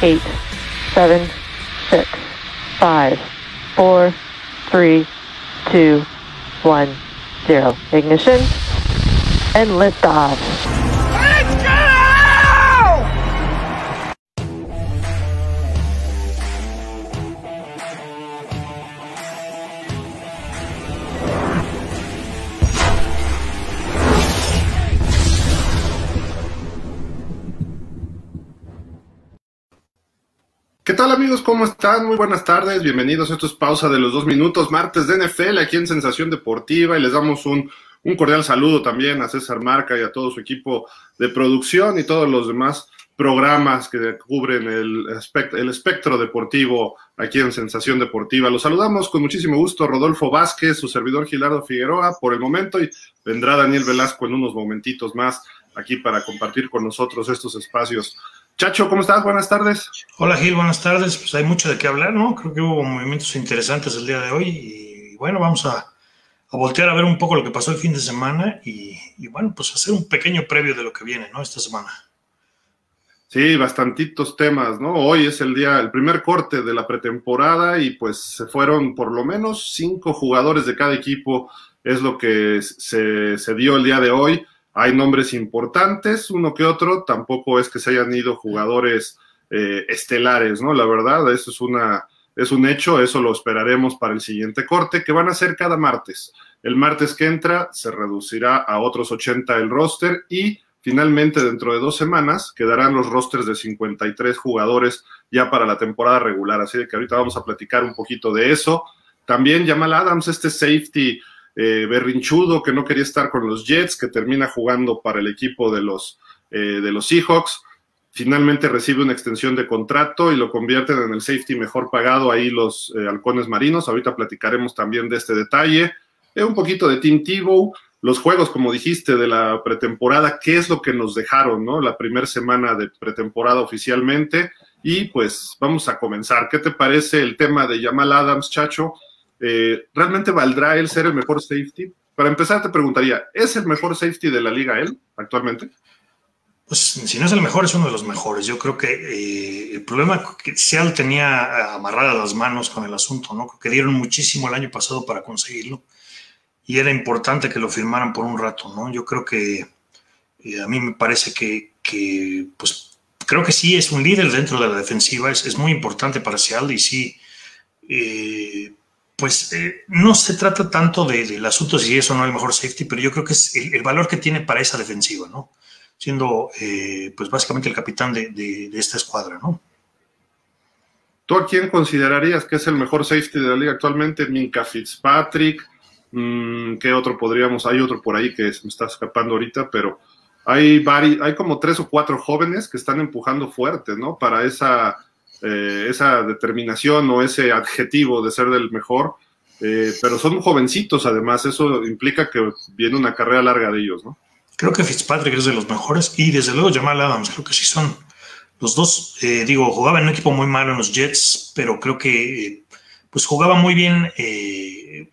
10, 9, 8, 7, 6, 5, 4, 3, 2, 1, 0. Ignition and lift ¿Cómo están? Muy buenas tardes, bienvenidos. Esto es Pausa de los Dos Minutos, martes de NFL, aquí en Sensación Deportiva, y les damos un, un cordial saludo también a César Marca y a todo su equipo de producción y todos los demás programas que cubren el, espect el espectro deportivo aquí en Sensación Deportiva. Los saludamos con muchísimo gusto, Rodolfo Vázquez, su servidor Gilardo Figueroa, por el momento, y vendrá Daniel Velasco en unos momentitos más aquí para compartir con nosotros estos espacios Chacho, ¿cómo estás? Buenas tardes. Hola Gil, buenas tardes. Pues hay mucho de qué hablar, ¿no? Creo que hubo movimientos interesantes el día de hoy y bueno, vamos a, a voltear a ver un poco lo que pasó el fin de semana y, y, bueno, pues hacer un pequeño previo de lo que viene, ¿no? Esta semana. Sí, bastantitos temas, ¿no? Hoy es el día, el primer corte de la pretemporada y pues se fueron por lo menos cinco jugadores de cada equipo, es lo que se, se dio el día de hoy hay nombres importantes, uno que otro, tampoco es que se hayan ido jugadores eh, estelares, ¿no? La verdad, eso es una, es un hecho, eso lo esperaremos para el siguiente corte, que van a ser cada martes. El martes que entra se reducirá a otros 80 el roster y finalmente dentro de dos semanas quedarán los rosters de 53 jugadores ya para la temporada regular. Así que ahorita vamos a platicar un poquito de eso. También Jamal Adams, este safety eh, berrinchudo que no quería estar con los Jets, que termina jugando para el equipo de los, eh, de los Seahawks. Finalmente recibe una extensión de contrato y lo convierten en el safety mejor pagado ahí los eh, halcones marinos. Ahorita platicaremos también de este detalle. Un poquito de Tim Tebow, los juegos, como dijiste, de la pretemporada, qué es lo que nos dejaron, ¿no? La primera semana de pretemporada oficialmente. Y pues vamos a comenzar. ¿Qué te parece el tema de Jamal Adams, Chacho? Eh, ¿realmente valdrá él ser el mejor safety? Para empezar, te preguntaría, ¿es el mejor safety de la liga él actualmente? Pues si no es el mejor, es uno de los mejores. Yo creo que eh, el problema que Seattle tenía amarradas las manos con el asunto, ¿no? Que dieron muchísimo el año pasado para conseguirlo y era importante que lo firmaran por un rato, ¿no? Yo creo que eh, a mí me parece que, pues, creo que sí es un líder dentro de la defensiva, es, muy importante para Seattle y sí, eh, pues eh, no se trata tanto del de, asunto si es o no el mejor safety, pero yo creo que es el, valor que tiene para esa defensiva, ¿no? Siendo, eh, pues básicamente el capitán de, esta escuadra, ¿no? ¿Tú a quién considerarías que es el mejor safety de la liga actualmente? Minka Fitzpatrick, mmm, ¿qué otro podríamos? Hay otro por ahí que se me está escapando ahorita, pero hay, vari, hay como tres o cuatro jóvenes que están empujando fuerte, ¿no? Para esa eh, esa determinación o ese adjetivo de ser del mejor, eh, pero son jovencitos además, eso implica que viene una carrera larga de ellos, ¿no? Creo que Fitzpatrick es de los mejores y desde luego Jamal Adams, creo que sí son los dos, eh, digo, jugaba en un equipo muy malo en los Jets, pero creo que pues jugaba muy bien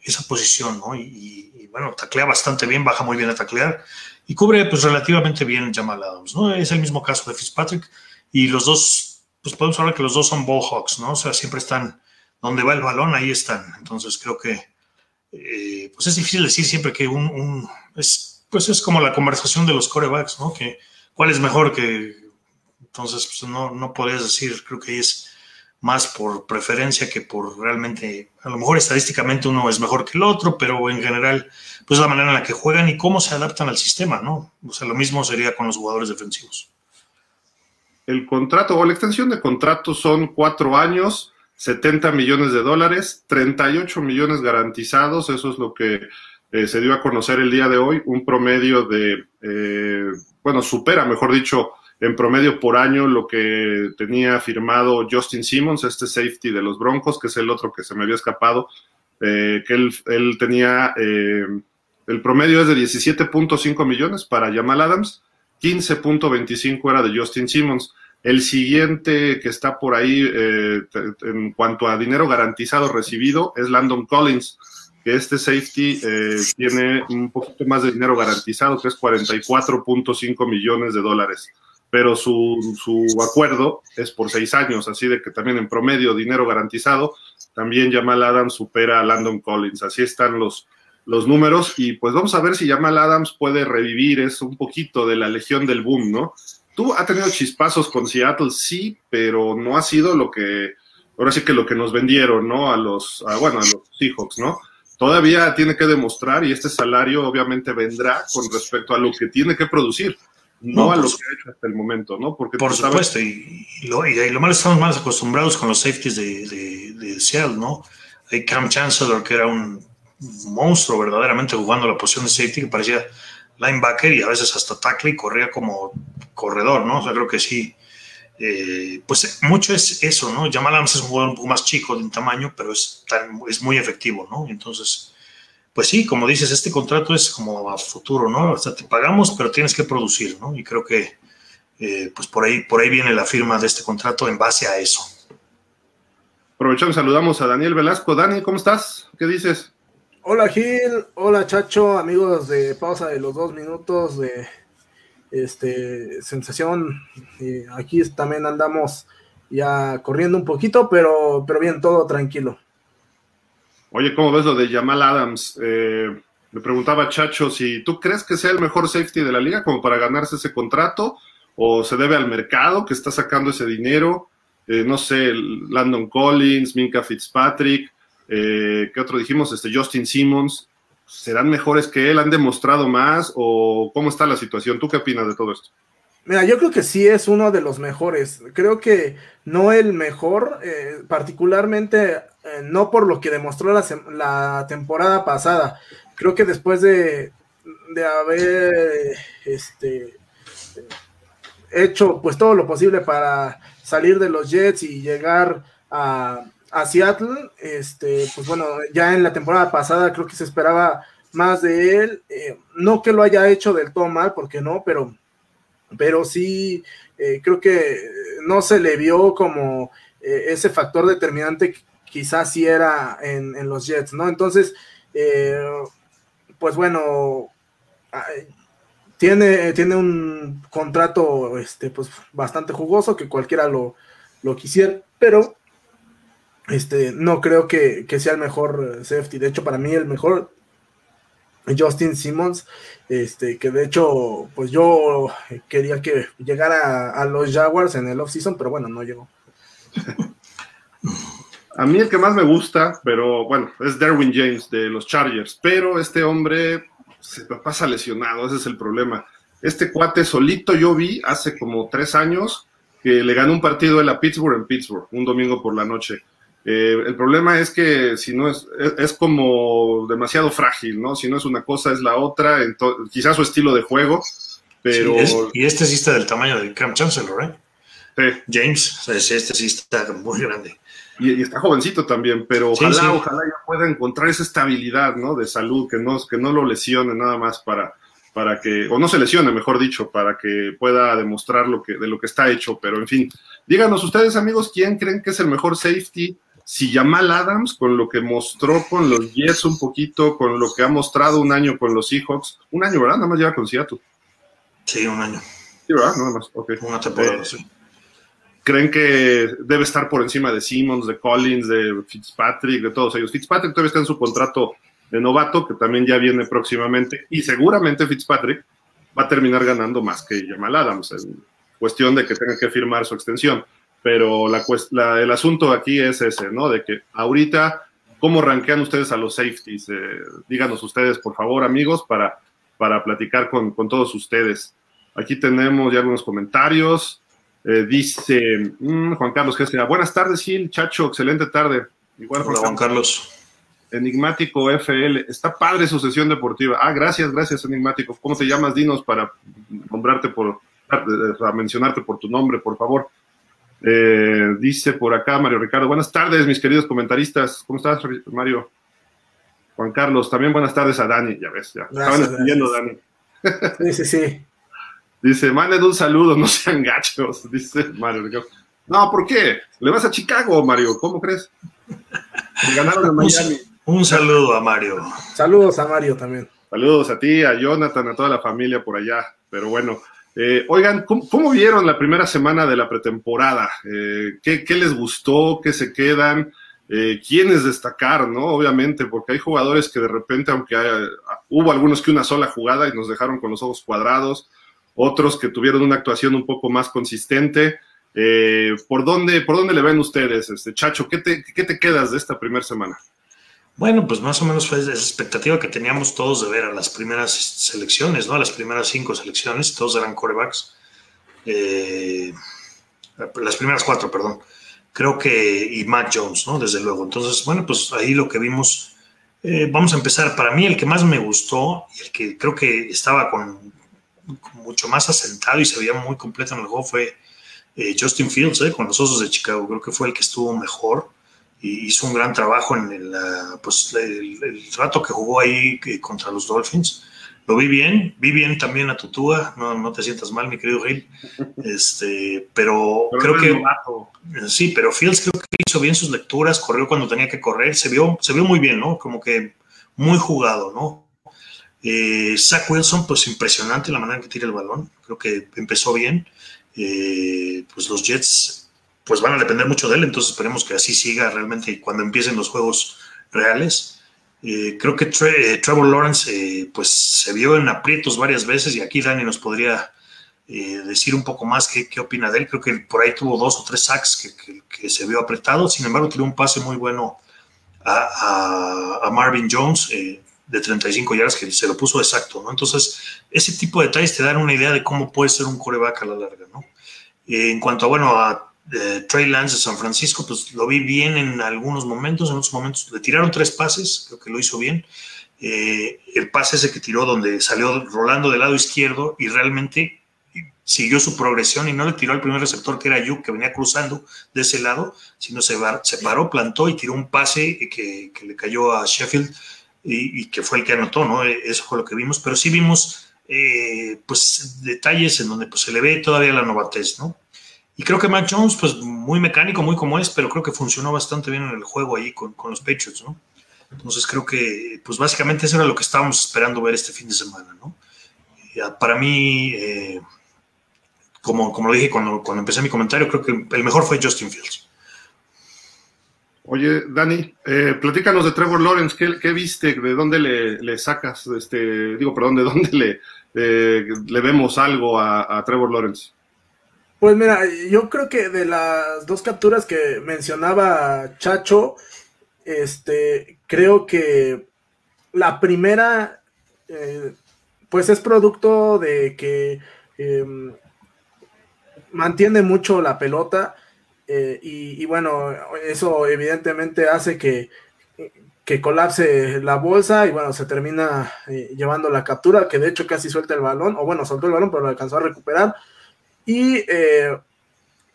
esa posición, ¿no? Y, y, bueno, taclea bastante bien, baja muy bien a taclear y cubre pues relativamente bien Jamal Adams, ¿no? Es el mismo caso de Fitzpatrick y los dos pues podemos hablar que los dos son ball ¿no? O sea, siempre están donde va el balón, ahí están. Entonces creo que eh, pues es difícil decir siempre que un, un, es, pues es como la conversación de los corebacks, ¿no? Que cuál es mejor que entonces pues no, no podrías decir, creo que es más por preferencia que por realmente, a lo mejor estadísticamente uno es mejor que el otro, pero en general, pues la manera en la que juegan y cómo se adaptan al sistema, ¿no? O sea, lo mismo sería con los jugadores defensivos el contrato o la extensión de contrato son cuatro años, 70 millones de dólares, 38 millones garantizados, eso es lo que eh, se dio a conocer el día de hoy, un promedio de, eh, bueno, supera, mejor dicho, en promedio por año lo que tenía firmado Justin Simmons, este safety de los Broncos, que es el otro que se me había escapado, eh, que él, él tenía, eh, el promedio es de 17.5 millones para Jamal Adams, 15.25 era de Justin Simmons. El siguiente que está por ahí eh, en cuanto a dinero garantizado recibido es Landon Collins, que este safety eh, tiene un poquito más de dinero garantizado, que es 44.5 millones de dólares. pero su, su acuerdo es por seis años, así de que también en promedio dinero garantizado, también Jamal Adams supera a Landon Collins, así están los, los números y pues vamos a ver si Jamal Adams puede revivir eso un poquito de la legión del boom, ¿no? Tú ha tenido chispazos con Seattle, sí, pero no ha sido lo que, ahora sí que lo que nos vendieron, ¿no? A los, bueno, a los Seahawks, ¿no? Todavía tiene que demostrar y este salario obviamente vendrá con respecto a lo que tiene que producir no, a lo que ha hecho hasta el momento, ¿no? Porque por supuesto, y, lo, y, lo malo estamos más acostumbrados con los safeties de, de, de Seattle, ¿no? Hay Cam Chancellor, que era un monstruo verdaderamente jugando la posición de safety, que parecía linebacker y a veces hasta tackle y corría como corredor, ¿no? O sea, creo que sí. Eh, pues mucho es eso, ¿no? Jamal es un jugador un poco más chico de tamaño, pero es, es muy efectivo, ¿no? Entonces, pues sí, como dices, este contrato es como a futuro, ¿no? O sea, te pagamos, pero tienes que producir, ¿no? Y creo que eh, pues por ahí, por ahí viene la firma de este contrato en base a eso. Aprovechamos, saludamos a Daniel Velasco. Dani, ¿cómo estás? ¿Qué dices? Hola Gil, hola Chacho, amigos de pausa de los dos minutos de este sensación. aquí también andamos ya corriendo un poquito, pero, pero bien, todo tranquilo. Oye, ¿cómo ves lo de Jamal Adams? Eh, me preguntaba Chacho si tú crees que sea el mejor safety de la liga como para ganarse ese contrato o se debe al mercado que está sacando ese dinero. Eh, no sé, Landon Collins, Minka Fitzpatrick, eh, ¿qué otro dijimos? Este Justin Simmons. ¿Serán mejores que él? ¿Han demostrado más? ¿O cómo está la situación? ¿Tú qué opinas de todo esto? Mira, yo creo que sí es uno de los mejores. Creo que no el mejor, eh, particularmente eh, no por lo que demostró la, temporada pasada. Creo que después de, haber este, hecho pues todo lo posible para salir de los Jets y llegar a, Seattle, este, pues bueno, ya en la temporada pasada creo que se esperaba más de él. Eh, no que lo haya hecho del todo mal, porque no, pero pero sí eh, creo que no se le vio como eh, ese factor determinante que quizás sí era en, los Jets, ¿no? Entonces, pues bueno, tiene, tiene un contrato este, pues, bastante jugoso que cualquiera lo, lo quisiera, pero este, no creo que, que, sea el mejor safety. De hecho, para mí el mejor Justin Simmons, este, que de hecho, pues yo quería que llegara a, los Jaguars en el offseason, pero bueno, no llegó. A mí el que más me gusta, pero bueno, es Derwin James de los Chargers, pero este hombre se pasa lesionado, ese es el problema. Este cuate solito yo vi hace como tres años que le ganó un partido en la Pittsburgh en Pittsburgh, un domingo por la noche eh, el problema es que si no es, es, como demasiado frágil, ¿no? Si no es una cosa, es la otra, quizás su estilo de juego, pero... y este sí está del tamaño de Cam Chancellor, ¿eh? Sí. James, este sí está muy grande. Y, está jovencito también, pero ojalá, ojalá ya pueda encontrar esa estabilidad, ¿no? De salud, que no, que no lo lesione nada más para, para que, o no se lesione, mejor dicho, para que pueda demostrar lo que, de lo que está hecho. Pero en fin, díganos ustedes, amigos, ¿quién creen que es el mejor safety si Jamal Adams, con lo que mostró con los Jets un poquito, con lo que ha mostrado un año con los Seahawks, un año, ¿verdad? Nada más lleva con Seattle. Sí, un año. Sí, ¿verdad? Nada más, ok. Una temporada, eh, sí. ¿Creen que debe estar por encima de Simmons, de Collins, de Fitzpatrick, de todos ellos? Fitzpatrick todavía está en su contrato de novato, que también ya viene próximamente, y seguramente Fitzpatrick va a terminar ganando más que Jamal Adams, en cuestión de que tenga que firmar su extensión pero la, el asunto aquí es ese, ¿no? De que ahorita, ¿cómo rankean ustedes a los safeties? Eh, díganos ustedes, por favor, amigos, para, para platicar con, todos ustedes. Aquí tenemos ya algunos comentarios. Eh, dice mm, Juan Carlos Gestia, buenas tardes, Gil, Chacho, excelente tarde. Igual, Hola, Juan Carlos. Enigmático FL, está padre su sesión deportiva. Ah, gracias, gracias, Enigmático. ¿Cómo te llamas? Dinos para nombrarte por, para mencionarte por tu nombre, por favor. Eh, dice por acá Mario Ricardo, buenas tardes, mis queridos comentaristas. ¿Cómo estás, Mario? Juan Carlos, también buenas tardes a Dani, ya ves, ya. Estaban escribiendo, Dani. Sí, sí, sí. Dice, manden un saludo, no sean gachos, dice Mario Ricardo. No, ¿por qué? Le vas a Chicago, Mario, ¿cómo crees? Ganaron a Miami. Un, saludo a Mario. Saludos a Mario también. Saludos a ti, a Jonathan, a toda la familia por allá. Pero bueno, Eh, oigan, ¿cómo, vieron la primera semana de la pretemporada? Eh, ¿qué, les gustó? ¿Qué se quedan? Eh, ¿Quiénes destacar, no? Obviamente, porque hay jugadores que de repente, aunque hubo algunos que una sola jugada y nos dejaron con los ojos cuadrados, otros que tuvieron una actuación un poco más consistente. ¿por, dónde, ¿Por dónde le ven ustedes, este Chacho? ¿Qué te, qué te quedas de esta primera semana? Bueno, pues más o menos fue esa expectativa que teníamos todos de ver a las primeras selecciones, ¿no? A las primeras cinco selecciones, todos eran corebacks. Eh, las primeras cuatro, perdón. Creo que, y Matt Jones, ¿no? Desde luego. Entonces, bueno, pues ahí lo que vimos, eh, vamos a empezar. Para mí, el que más me gustó y el que creo que estaba con, mucho más asentado y se veía muy completo en el juego fue eh, Justin Fields, con los Osos de Chicago. Creo que fue el que estuvo mejor y hizo un gran trabajo en el, pues, el, rato que jugó ahí contra los Dolphins. Lo vi bien, vi bien también a Tutúa, no, no te sientas mal, mi querido Gil. Este, pero, creo que sí, pero Fields creo que hizo bien sus lecturas, corrió cuando tenía que correr, se vio, se vio muy bien, ¿no? Como que muy jugado, ¿no? Eh, Zach Wilson, pues impresionante la manera en que tira el balón, creo que empezó bien. Eh, pues los Jets pues van a depender mucho de él, entonces esperemos que así siga realmente cuando empiecen los juegos reales. Eh, creo que eh, Trevor Lawrence eh, pues se vio en aprietos varias veces y aquí Dani nos podría decir un poco más qué, qué, opina de él. Creo que por ahí tuvo dos o tres sacks que, se vio apretado, sin embargo tiró un pase muy bueno a, Marvin Jones de 35 yardas que se lo puso exacto, ¿no? Entonces, ese tipo de detalles te dan una idea de cómo puede ser un coreback a la larga, ¿no? en cuanto a, bueno, a de Trey Lance de San Francisco, pues lo vi bien en algunos momentos, en otros momentos le tiraron tres pases, creo que lo hizo bien. Eh, el pase ese que tiró donde salió rolando del lado izquierdo y realmente siguió su progresión y no le tiró al primer receptor que era Yu, que venía cruzando de ese lado, sino se, paró, plantó y tiró un pase que, le cayó a Sheffield y, que fue el que anotó, ¿no? E, eso fue lo que vimos, pero sí vimos eh, pues detalles en donde pues, se le ve todavía la novatez, ¿no? Y creo que Mac Jones, pues muy mecánico, muy como es, pero creo que funcionó bastante bien en el juego ahí con, los Patriots, ¿no? Entonces creo que, pues básicamente eso era lo que estábamos esperando ver este fin de semana, ¿no? para mí, eh, como, como lo dije cuando, cuando empecé mi comentario, creo que el mejor fue Justin Fields. Oye, Dani, eh, platícanos de Trevor Lawrence, ¿qué, viste? ¿De dónde le, sacas, este, digo, perdón, de dónde le, eh, le vemos algo a Trevor Lawrence? Pues mira, yo creo que de las dos capturas que mencionaba Chacho, este, creo que la primera, eh, pues es producto de que em, mantiene mucho la pelota eh, y, bueno, eso evidentemente hace que, que, colapse la bolsa y bueno, se termina eh, llevando la captura, que de hecho casi suelta el balón, o bueno, soltó el balón, pero lo alcanzó a recuperar y, eh,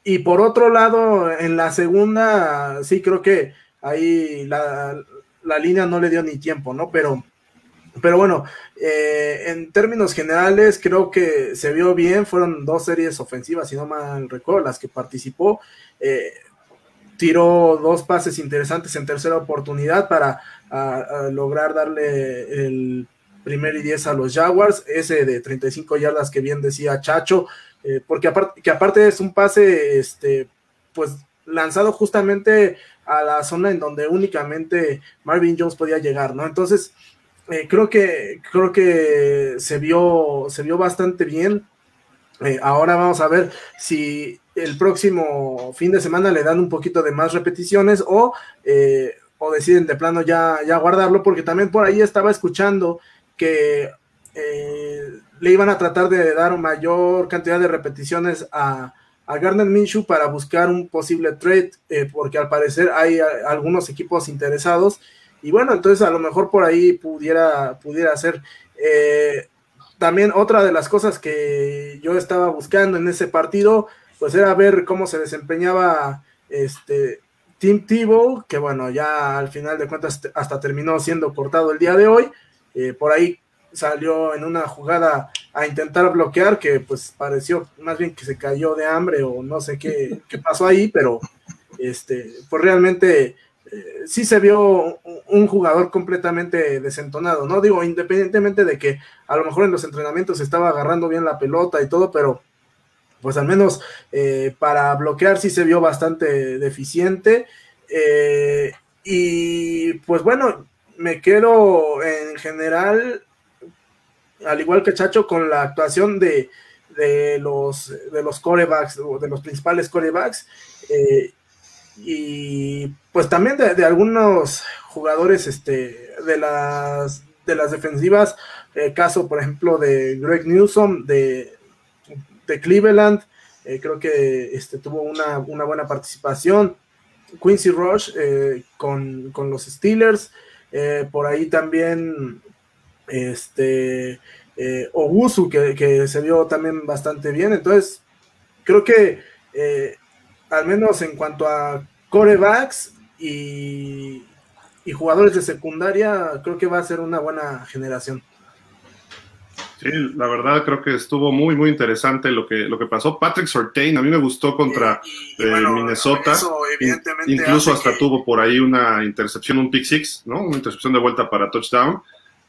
y por otro lado, en la segunda, sí creo que ahí la, línea no le dio ni tiempo, ¿no? Pero, pero bueno, eh, en términos generales, creo que se vio bien. Fueron dos series ofensivas, si no mal recuerdo, las que participó. Eh, tiró dos pases interesantes en tercera oportunidad para lograr darle el primer y diez a los Jaguars. Ese de 35 yardas que bien decía Chacho, eh, porque aparte, que aparte es un pase, este, pues lanzado justamente a la zona en donde únicamente Marvin Jones podía llegar, ¿no? Entonces, eh, creo que creo que se vio se vio bastante bien. Eh, ahora vamos a ver si el próximo fin de semana le dan un poquito de más repeticiones o, o deciden de plano ya, ya guardarlo, porque también por ahí estaba escuchando que le iban a tratar de dar mayor cantidad de repeticiones a, a Gardner Minshew para buscar un posible trade, eh, porque al parecer hay algunos equipos interesados. Y bueno, entonces a lo mejor por ahí pudiera, pudiera ser. Eh, también otra de las cosas que yo estaba buscando en ese partido, pues era ver cómo se desempeñaba este Tim Tebow, que bueno, ya al final de cuentas hasta terminó siendo cortado el día de hoy. Eh, por ahí salió en una jugada a intentar bloquear, que pues pareció más bien que se cayó de hambre o no sé qué, pasó ahí, pero este, pues realmente eh, sí se vio un jugador completamente desentonado, ¿no? Digo, independientemente de que a lo mejor en los entrenamientos estaba agarrando bien la pelota y todo, pero pues al menos eh, para bloquear sí se vio bastante deficiente. Eh, y pues bueno, me quedo en general, al igual que Chacho, con la actuación de, de los, de los corebacks, de los principales corebacks. Eh, y pues también de, algunos jugadores este, de, las, de las defensivas, el caso por ejemplo de Greg Newsom de, de Cleveland, eh, creo que este, tuvo una, buena participación. Quincy Rush eh, con, los Steelers, eh, por ahí también este, Ogusu, que, que, se vio también bastante bien. Entonces, creo que al menos en cuanto a corebacks y, y jugadores de secundaria, creo que va a ser una buena generación. Sí, la verdad creo que estuvo muy, muy interesante lo que, lo que pasó. Patrick Sortain, a mí me gustó contra eh, Minnesota. Incluso hasta tuvo por ahí una intercepción, un pick six, ¿no? Una intercepción de vuelta para touchdown.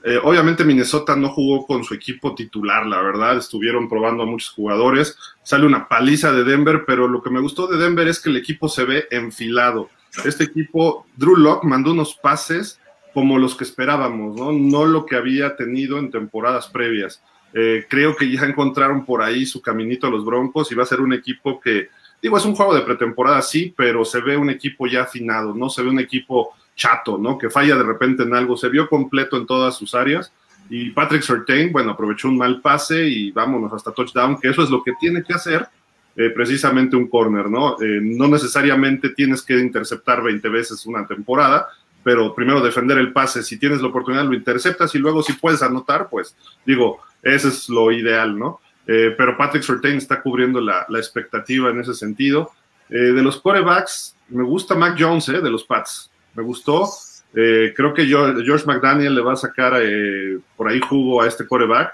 Eh, obviamente Minnesota no jugó con su equipo titular, la verdad, estuvieron probando a muchos jugadores. Sale una paliza de Denver, pero lo que me gustó de Denver es que el equipo se ve enfilado. Este equipo, Drew Locke mandó unos pases como los que esperábamos, ¿no? No lo que había tenido en temporadas previas. Eh, creo que ya encontraron por ahí su caminito a los Broncos y va a ser un equipo que, digo, es un juego de pretemporada, sí, pero se ve un equipo ya afinado, ¿no? Se ve un equipo chato, ¿no? Que falla de repente en algo, se vio completo en todas sus áreas. Y Patrick Surtain, bueno, aprovechó un mal pase y vámonos hasta touchdown, que eso es lo que tiene que hacer eh, precisamente un corner, ¿no? Eh, no necesariamente tienes que interceptar 20 veces una temporada, pero primero defender el pase, si tienes la oportunidad lo interceptas y luego si puedes anotar, pues digo, ese es lo ideal, ¿no? Eh, pero Patrick Surtain está cubriendo la, expectativa en ese sentido. De los corebacks, me gusta Mac Jones, eh, de los Pats, me gustó. creo que George McDaniel le va a sacar por ahí jugo a este coreback.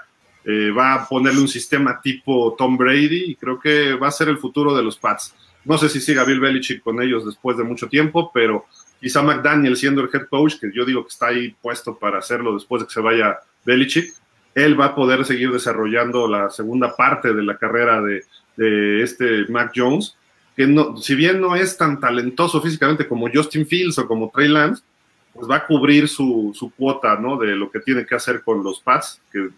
va a ponerle un sistema tipo Tom Brady y creo que va a ser el futuro de los Pats. No sé si siga Bill Belichick con ellos después de mucho tiempo, pero quizá McDaniel siendo el head coach, que yo digo que está ahí puesto para hacerlo después de que se vaya Belichick, él va a poder seguir desarrollando la segunda parte de la carrera de, este Mac Jones, que no, si bien no es tan talentoso físicamente como Justin Fields o como Trey Lance, pues va a cubrir su, su cuota, ¿no? De lo que tiene que hacer con los Pats, que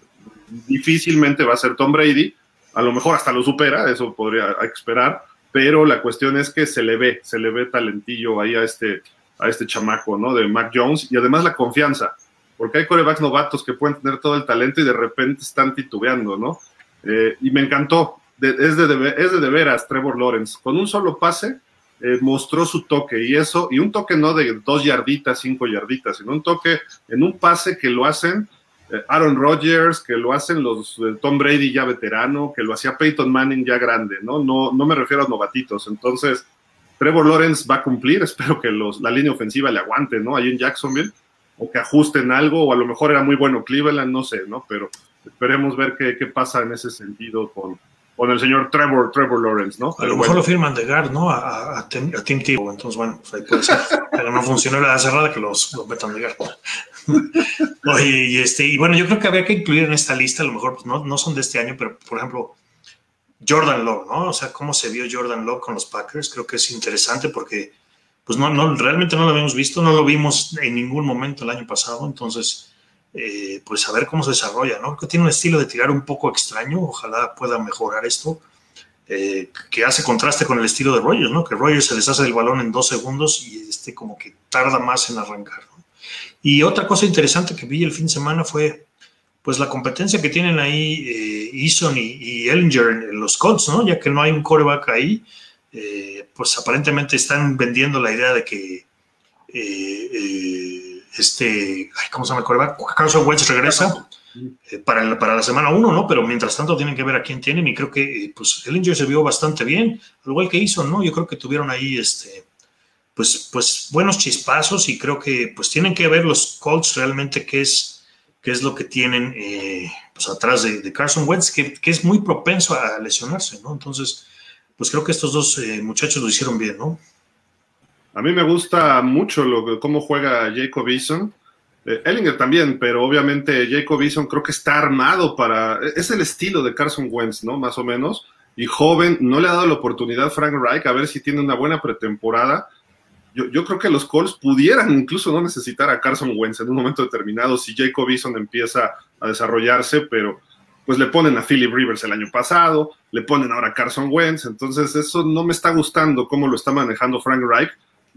difícilmente va a ser Tom Brady, a lo mejor hasta lo supera, eso podría esperar, pero la cuestión es que se le ve, se le ve talentillo ahí a este, a este chamaco, ¿no? De Mac Jones y además la confianza, porque hay corebacks novatos que pueden tener todo el talento y de repente están titubeando, ¿no? Eh, y me encantó, es, de, es de, veras Trevor Lawrence, con un solo pase eh, mostró su toque y eso, y un toque no de dos yarditas, cinco yarditas, sino un toque en un pase que lo hacen eh, Aaron Rodgers, que lo hacen los Tom Brady ya veterano, que lo hacía Peyton Manning ya grande, ¿no? No, no me refiero a novatitos, entonces Trevor Lawrence va a cumplir, espero que los, la línea ofensiva le aguante, ¿no? Ahí en Jacksonville, o que ajusten algo, o a lo mejor era muy bueno Cleveland, no sé, ¿no? Pero esperemos ver qué, qué pasa en ese sentido con, con el señor Trevor, Trevor Lawrence, ¿no? a lo mejor lo firman de guard, ¿no? A, a, Tim, Tebow, entonces bueno, pues ahí puede ser. Pero no funcionó la cerrada que los, los metan de guard. Oye, y, este, y bueno, yo creo que habría que incluir en esta lista, a lo mejor pues no, no son de este año, pero por ejemplo, Jordan Love, ¿no? O sea, cómo se vio Jordan Love con los Packers, creo que es interesante porque, pues no, no, realmente no lo habíamos visto, no lo vimos en ningún momento el año pasado, entonces, eh, pues a ver cómo se desarrolla, ¿no? Que tiene un estilo de tirar un poco extraño, ojalá pueda mejorar esto, eh, que hace contraste con el estilo de Rogers, ¿no? Que Rogers se deshace del balón en dos segundos y este como que tarda más en arrancar, ¿no? Y otra cosa interesante que vi el fin de semana fue pues la competencia que tienen ahí eh, Eason y, Ellinger en, los Colts, ¿no? Ya que no hay un coreback ahí, eh, pues aparentemente están vendiendo la idea de que eh, eh, este, ¿cómo se llama el? Carson Wentz regresa para, para la semana 1, ¿no? Pero mientras tanto tienen que ver a quién tienen y creo que pues Ellinger se vio bastante bien, al igual que Eason, ¿no? Yo creo que tuvieron ahí este pues, pues buenos chispazos y creo que pues tienen que ver los Colts realmente qué es qué es lo que tienen eh, pues atrás de, Carson Wentz, que, es muy propenso a lesionarse, ¿no? Entonces, pues creo que estos dos eh, muchachos lo hicieron bien, ¿no? A mí me gusta mucho lo, cómo juega Jacob Eason. Eh, Ellinger también, pero obviamente Jacob Eason creo que está armado para... Es el estilo de Carson Wentz, ¿no? Más o menos. Y joven, no le ha dado la oportunidad Frank Reich a ver si tiene una buena pretemporada. Yo, yo, creo que los Colts pudieran incluso no necesitar a Carson Wentz en un momento determinado si Jacob Eason empieza a desarrollarse, pero pues le ponen a Philip Rivers el año pasado, le ponen ahora a Carson Wentz, entonces eso no me está gustando cómo lo está manejando Frank Reich.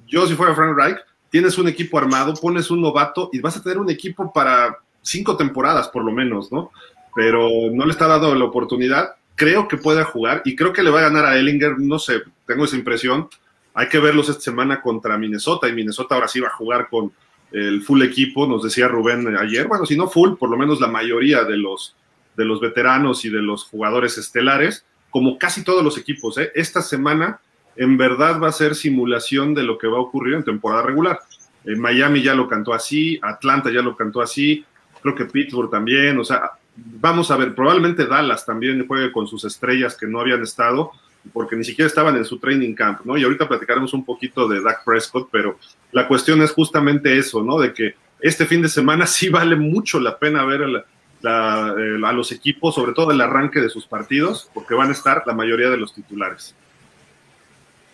Yo si fuera Frank Reich, tienes un equipo armado, pones un novato y vas a tener un equipo para cinco temporadas por lo menos, ¿no? Pero no le está dando la oportunidad, creo que puede jugar y creo que le va a ganar a Ellinger, no sé, tengo esa impresión. Hay que verlos esta semana contra Minnesota y Minnesota ahora sí va a jugar con el full equipo, nos decía Rubén ayer, bueno, si no full, por lo menos la mayoría de los de los veteranos y de los jugadores estelares, como casi todos los equipos. ¿eh? Esta semana en verdad va a ser simulación de lo que va a ocurrir en temporada regular. En Miami ya lo cantó así, Atlanta ya lo cantó así, creo que Pittsburgh también, o sea, vamos a ver, probablemente Dallas también juegue con sus estrellas que no habían estado, porque ni siquiera estaban en su training camp, ¿no? Y ahorita platicaremos un poquito de Dak Prescott, pero la cuestión es justamente eso, ¿no? De que este fin de semana sí vale mucho la pena ver el, eh, a los equipos, sobre todo el arranque de sus partidos, porque van a estar la mayoría de los titulares.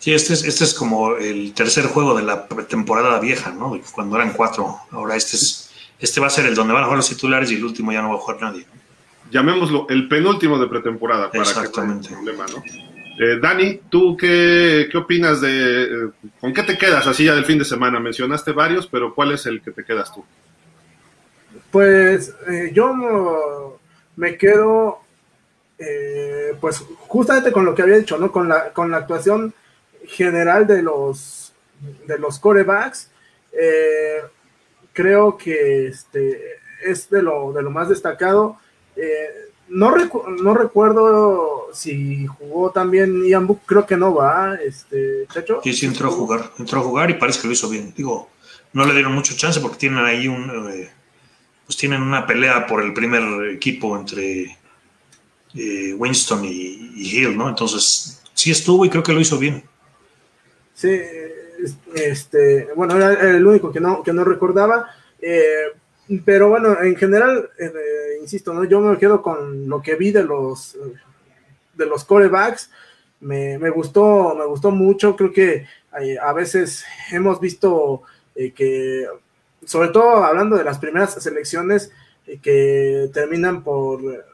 Sí, este es, este es como el tercer juego de la temporada vieja, ¿no? Cuando eran cuatro. Ahora este es, este va a ser el donde van a jugar los titulares y el último ya no va a jugar nadie. Llamémoslo el penúltimo de pretemporada para Exactamente. que no problema, ¿no? Eh, Dani, ¿tú qué, qué opinas de... Eh, ¿Con qué te quedas así ya del fin de semana? Mencionaste varios, pero ¿cuál es el que te quedas tú? Pues eh, yo me quedo, eh, pues justamente con lo que había dicho, ¿no? Con la, con la actuación general de los, de los corebacks. Eh, creo que este es de lo, de lo más destacado. no, no recuerdo si jugó también Ian Book, creo que no va, este, Chacho. Sí, sí, entró a jugar, entró a jugar y parece que lo hizo bien. Digo, no le dieron mucho chance porque tienen ahí un pues tienen una pelea por el primer equipo entre eh, Winston y, Hill, ¿no? Entonces, sí estuvo y creo que lo hizo bien. Este, bueno, era el único que no, que no recordaba. Eh, pero bueno, en general, eh, insisto, ¿no? Yo me quedo con lo que vi de los de los corebacks. Me, me gustó, me gustó mucho. Creo que a veces hemos visto que sobre todo hablando de las primeras selecciones eh, que terminan por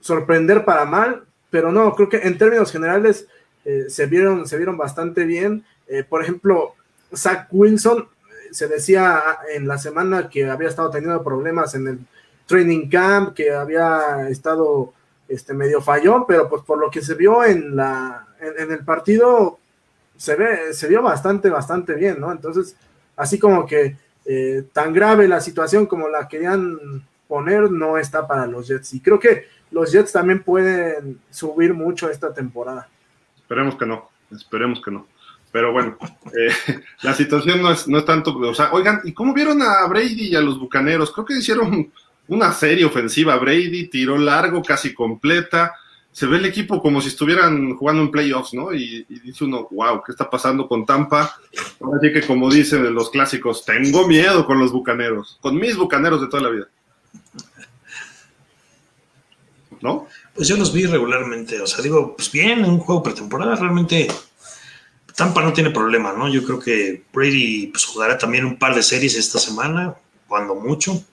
sorprender para mal, pero no, creo que en términos generales eh, se, vieron, se vieron bastante bien. Eh, por ejemplo, Zach Wilson, se decía en la semana que había estado teniendo problemas en el training camp, que había estado este, medio fallón, pero pues por lo que se vio en, la, en, el partido, se, ve, se vio bastante, bastante bien, ¿no? Entonces, así como que eh, tan grave la situación como la querían poner no está para los Jets. Y creo que los Jets también pueden subir mucho esta temporada. Esperemos que no, esperemos que no. Pero bueno, eh, la situación no es, no es tanto, o sea, oigan, ¿y cómo vieron a Brady y a los Bucaneros? Creo que hicieron una serie ofensiva. Brady tiró largo, casi completa se ve el equipo como si estuvieran jugando en playoffs, ¿no? Y, dice uno, wow, ¿qué está pasando con Tampa? Así que como dicen los clásicos, tengo miedo con los bucaneros, con mis bucaneros de toda la vida. ¿No? Pues yo los vi regularmente, o sea, digo, pues bien, en un juego pretemporada realmente Tampa no tiene problema, ¿no? Yo creo que Brady pues, jugará también un par de series esta semana, cuando mucho.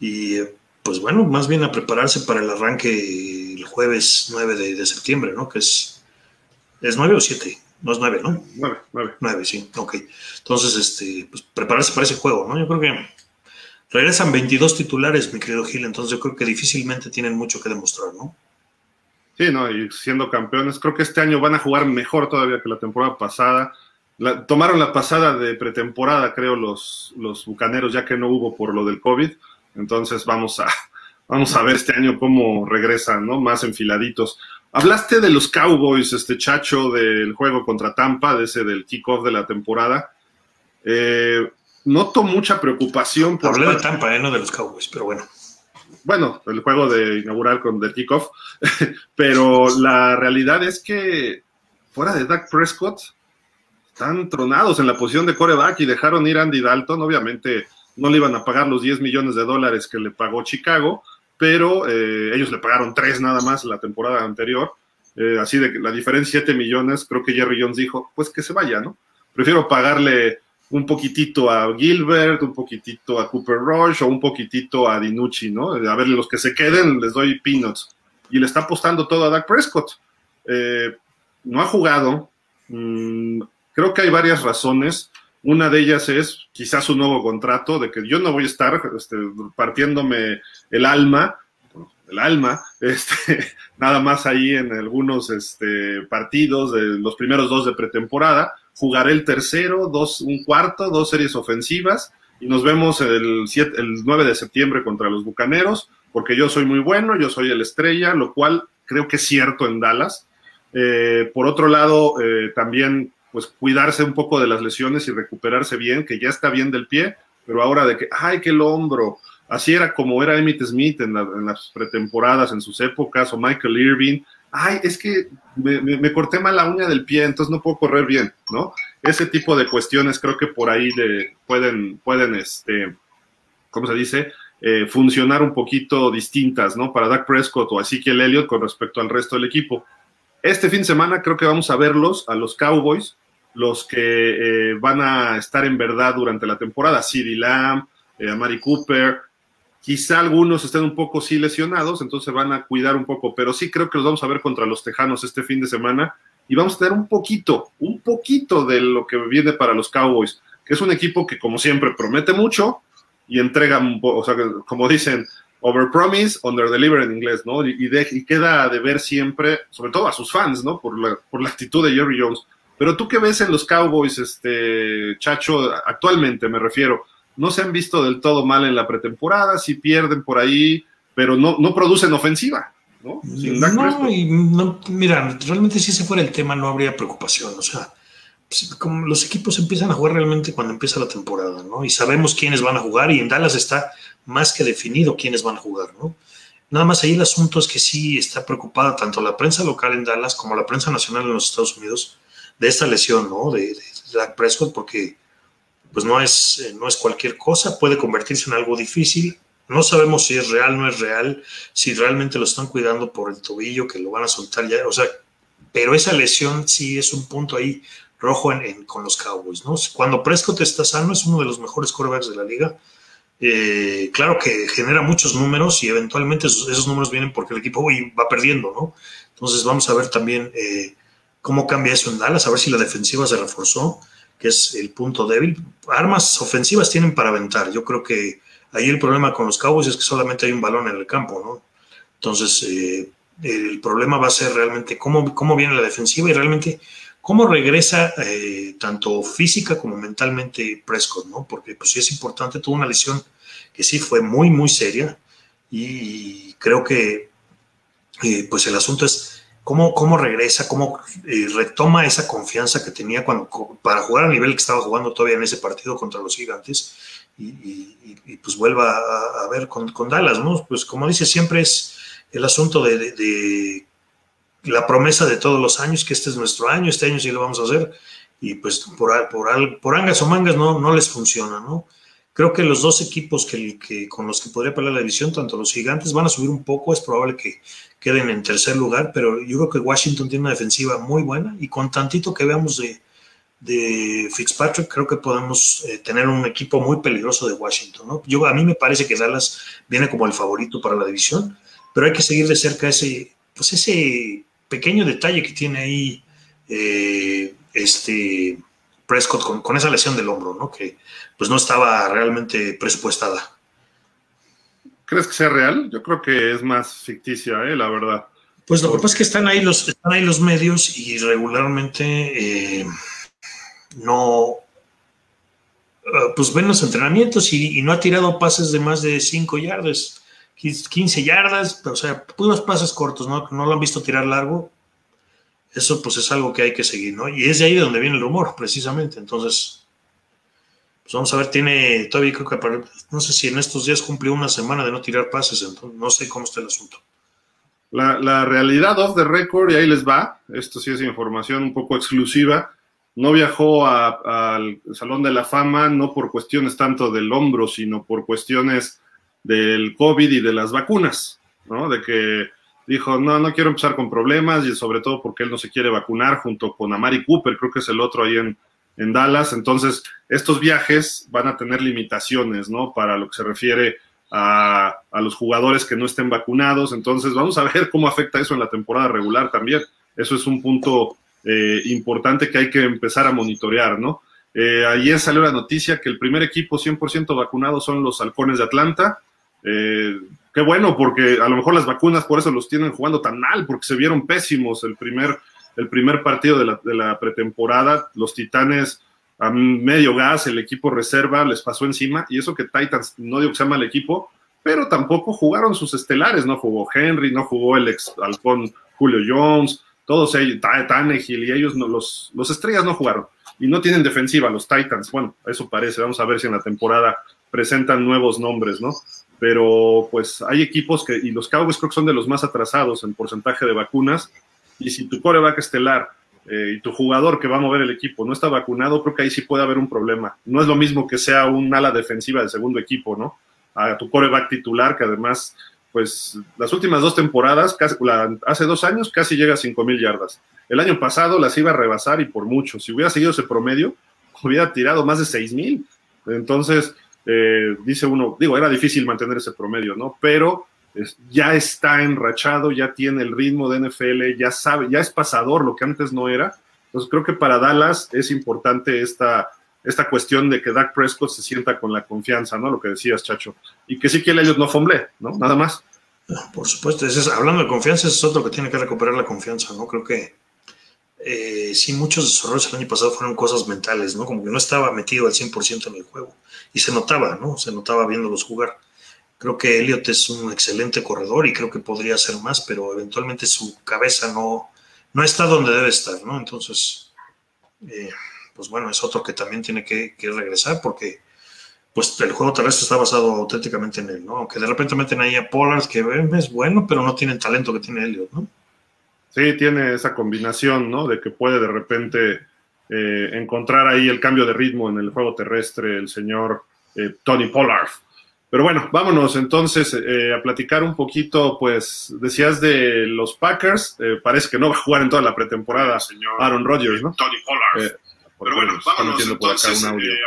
Y pues bueno, más bien a prepararse para el arranque jueves 9 de, septiembre, ¿no? Que es, ¿es 9 o 7? No es 9, ¿no? 9, 9. 9, sí, ok. Entonces, este, pues prepararse para ese juego, ¿no? Yo creo que regresan 22 titulares, mi querido Gil, entonces yo creo que difícilmente tienen mucho que demostrar, ¿no? Sí, no, y siendo campeones, creo que este año van a jugar mejor todavía que la temporada pasada. tomaron la pasada de pretemporada, creo, los, los bucaneros, ya que no hubo por lo del COVID. Entonces vamos a, Vamos a ver este año cómo regresan, ¿no? Más enfiladitos. Hablaste de los Cowboys, este chacho del juego contra Tampa, de ese del kickoff de la temporada. Eh, noto mucha preocupación por. Hablé de Tampa, ¿eh? no de los Cowboys, pero bueno. Bueno, el juego de inaugural con el kickoff, pero la realidad es que fuera de Dak Prescott, están tronados en la posición de coreback y dejaron ir a Andy Dalton. Obviamente no le iban a pagar los 10 millones de dólares que le pagó Chicago, pero eh, ellos le pagaron tres nada más la temporada anterior. Eh, así de que la diferencia 7 millones, creo que Jerry Jones dijo, pues que se vaya, ¿no? Prefiero pagarle un poquitito a Gilbert, un poquitito a Cooper Rush o un poquitito a Dinucci, ¿no? A ver, los que se queden les doy peanuts. Y le está apostando todo a Dak Prescott. Eh, no ha jugado. Mm, creo que hay varias razones. Una de ellas es quizás un nuevo contrato, de que yo no voy a estar este, partiéndome el alma, el alma, este, nada más ahí en algunos este, partidos, de los primeros dos de pretemporada. Jugaré el tercero, dos, un cuarto, dos series ofensivas y nos vemos el, el 9 de septiembre contra los Bucaneros, porque yo soy muy bueno, yo soy el estrella, lo cual creo que es cierto en Dallas. Eh, por otro lado, eh, también pues cuidarse un poco de las lesiones y recuperarse bien, que ya está bien del pie, pero ahora de que, ay, que el hombro, así era como era Emmitt Smith en, las pretemporadas, en sus épocas, o Michael Irving, ay, es que me, corté mal la uña del pie, entonces no puedo correr bien, ¿no? Ese tipo de cuestiones creo que por ahí de, pueden, pueden, este, ¿cómo se dice? Eh, funcionar un poquito distintas, ¿no? Para Dak Prescott o así que el Elliott con respecto al resto del equipo. Este fin de semana creo que vamos a verlos, a los Cowboys, los que eh, van a estar en verdad durante la temporada, CeeDee Lamb, eh, Amari Cooper, quizá algunos estén un poco sí lesionados, entonces van a cuidar un poco, pero sí creo que los vamos a ver contra los Tejanos este fin de semana y vamos a tener un poquito, un poquito de lo que viene para los Cowboys, que es un equipo que como siempre promete mucho y entrega, o sea, como dicen, over promise, under deliver en inglés, ¿no? Y, y, queda de ver siempre, sobre todo a sus fans, ¿no? Por la, por la actitud de Jerry Jones. Pero tú qué ves en los Cowboys, este, Chacho, actualmente me refiero, no se han visto del todo mal en la pretemporada, si pierden por ahí, pero no, no producen ofensiva, ¿no? no, y no, mira, realmente si ese fuera el tema no habría preocupación, o sea, pues, como los equipos empiezan a jugar realmente cuando empieza la temporada, ¿no? Y sabemos quiénes van a jugar y en Dallas está más que definido quiénes van a jugar, ¿no? Nada más ahí el asunto es que sí está preocupada tanto la prensa local en Dallas como la prensa nacional en los Estados Unidos de esta lesión, ¿no? De, de Dak Prescott, porque pues no es, eh, no es cualquier cosa, puede convertirse en algo difícil. No sabemos si es real, no es real, si realmente lo están cuidando por el tobillo, que lo van a soltar ya, o sea, pero esa lesión sí es un punto ahí rojo en, con los Cowboys, ¿no? Cuando Prescott está sano, es uno de los mejores quarterbacks de la liga, eh, claro que genera muchos números y eventualmente esos, números vienen porque el equipo va perdiendo, ¿no? Entonces vamos a ver también eh, cómo cambia eso en Dallas, a ver si la defensiva se reforzó, que es el punto débil. Armas ofensivas tienen para aventar. Yo creo que ahí el problema con los Cowboys es que solamente hay un balón en el campo, ¿no? Entonces eh, el problema va a ser realmente cómo, cómo viene la defensiva y realmente ¿Cómo regresa eh, tanto física como mentalmente Prescott? ¿no? Porque pues sí es importante, tuvo una lesión que sí fue muy, muy seria y creo que eh, pues el asunto es cómo, cómo regresa, cómo eh, retoma esa confianza que tenía para jugar a nivel que estaba jugando todavía en ese partido contra los gigantes y, pues vuelva a, ver con, con, Dallas, ¿no? Pues como dice, siempre es el asunto de la promesa de todos los años, que este es nuestro año, este año sí lo vamos a hacer, y pues por, por, por angas o mangas no, no les funciona, ¿no? Creo que los dos equipos que, con los que podría pelear la división, tanto los gigantes, van a subir un poco, es probable que queden en tercer lugar, pero yo creo que Washington tiene una defensiva muy buena y con tantito que veamos de, de Fitzpatrick, creo que podemos eh, tener un equipo muy peligroso de Washington, ¿no? Yo, a mí me parece que Dallas viene como el favorito para la división, pero hay que seguir de cerca ese, pues ese pequeño detalle que tiene ahí eh, este Prescott con, esa lesión del hombro, ¿no? Que pues no estaba realmente presupuestada. ¿Crees que sea real? Yo creo que es más ficticia, ¿eh? la verdad. Pues lo que pasa es que están ahí los, están ahí los medios y regularmente eh, no, eh, pues ven los entrenamientos y, y, no ha tirado pases de más de 5 yardas. 15 yardas, o sea, puros pases cortos, ¿no? No lo han visto tirar largo. Eso pues es algo que hay que seguir, ¿no? Y es de ahí de donde viene el rumor, precisamente. Entonces, pues vamos a ver, tiene, todavía creo que, no sé si en estos días cumplió una semana de no tirar pases, entonces no sé cómo está el asunto. La, la realidad off the record, y ahí les va, esto sí es información un poco exclusiva, no viajó al Salón de la Fama no por cuestiones tanto del hombro, sino por cuestiones del COVID y de las vacunas, ¿no? De que dijo, no, no quiero empezar con problemas y sobre todo porque él no se quiere vacunar junto con Amari Cooper, creo que es el otro ahí en, en Dallas. Entonces, estos viajes van a tener limitaciones, ¿no? Para lo que se refiere a, a, los jugadores que no estén vacunados. Entonces, vamos a ver cómo afecta eso en la temporada regular también. Eso es un punto eh, importante que hay que empezar a monitorear, ¿no? Eh, ayer salió la noticia que el primer equipo 100% vacunado son los halcones de Atlanta. Eh, qué bueno, porque a lo mejor las vacunas por eso los tienen jugando tan mal, porque se vieron pésimos el primer, el primer partido de la, de la pretemporada. Los Titanes a medio gas, el equipo reserva les pasó encima, y eso que Titans, no digo que sea mal equipo, pero tampoco jugaron sus estelares, no jugó Henry, no jugó el ex halcón Julio Jones, todos ellos, Tannehill y ellos, no, los, los estrellas no jugaron. Y no tienen defensiva, los Titans. Bueno, eso parece. Vamos a ver si en la temporada presentan nuevos nombres, ¿no? Pero pues hay equipos que, y los Cowboys creo que son de los más atrasados en porcentaje de vacunas. Y si tu coreback estelar eh, y tu jugador que va a mover el equipo no está vacunado, creo que ahí sí puede haber un problema. No es lo mismo que sea un ala defensiva de segundo equipo, ¿no? A tu coreback titular, que además pues las últimas dos temporadas, hace dos años, casi llega a 5 mil yardas. El año pasado las iba a rebasar y por mucho. Si hubiera seguido ese promedio, hubiera tirado más de 6 mil. Entonces, eh, dice uno, digo, era difícil mantener ese promedio, ¿no? Pero ya está enrachado, ya tiene el ritmo de NFL, ya sabe, ya es pasador, lo que antes no era. Entonces, creo que para Dallas es importante esta esta cuestión de que Dak Prescott se sienta con la confianza, ¿no? Lo que decías, Chacho. Y que sí que ellos no fomble, ¿no? Nada más. Por supuesto, es, hablando de confianza, es otro que tiene que recuperar la confianza, ¿no? Creo que eh, sí, muchos errores el año pasado fueron cosas mentales, ¿no? Como que no estaba metido al 100% en el juego. Y se notaba, ¿no? Se notaba viéndolos jugar. Creo que Elliot es un excelente corredor y creo que podría ser más, pero eventualmente su cabeza no, no está donde debe estar, ¿no? Entonces, eh, pues bueno, es otro que también tiene que, regresar porque pues el juego terrestre está basado auténticamente en él, ¿no? Aunque de repente meten ahí a Pollard, que es bueno, pero no tiene el talento que tiene Elliot, ¿no? Sí, tiene esa combinación, ¿no? De que puede de repente eh, encontrar ahí el cambio de ritmo en el juego terrestre el señor eh, Tony Pollard. Pero bueno, vámonos entonces eh, a platicar un poquito, pues decías de los Packers, parece que no va a jugar en toda la pretemporada, señor Aaron Rodgers, ¿no? Tony Pollard. Pero bueno, vámonos entonces por acá un audio. Eh,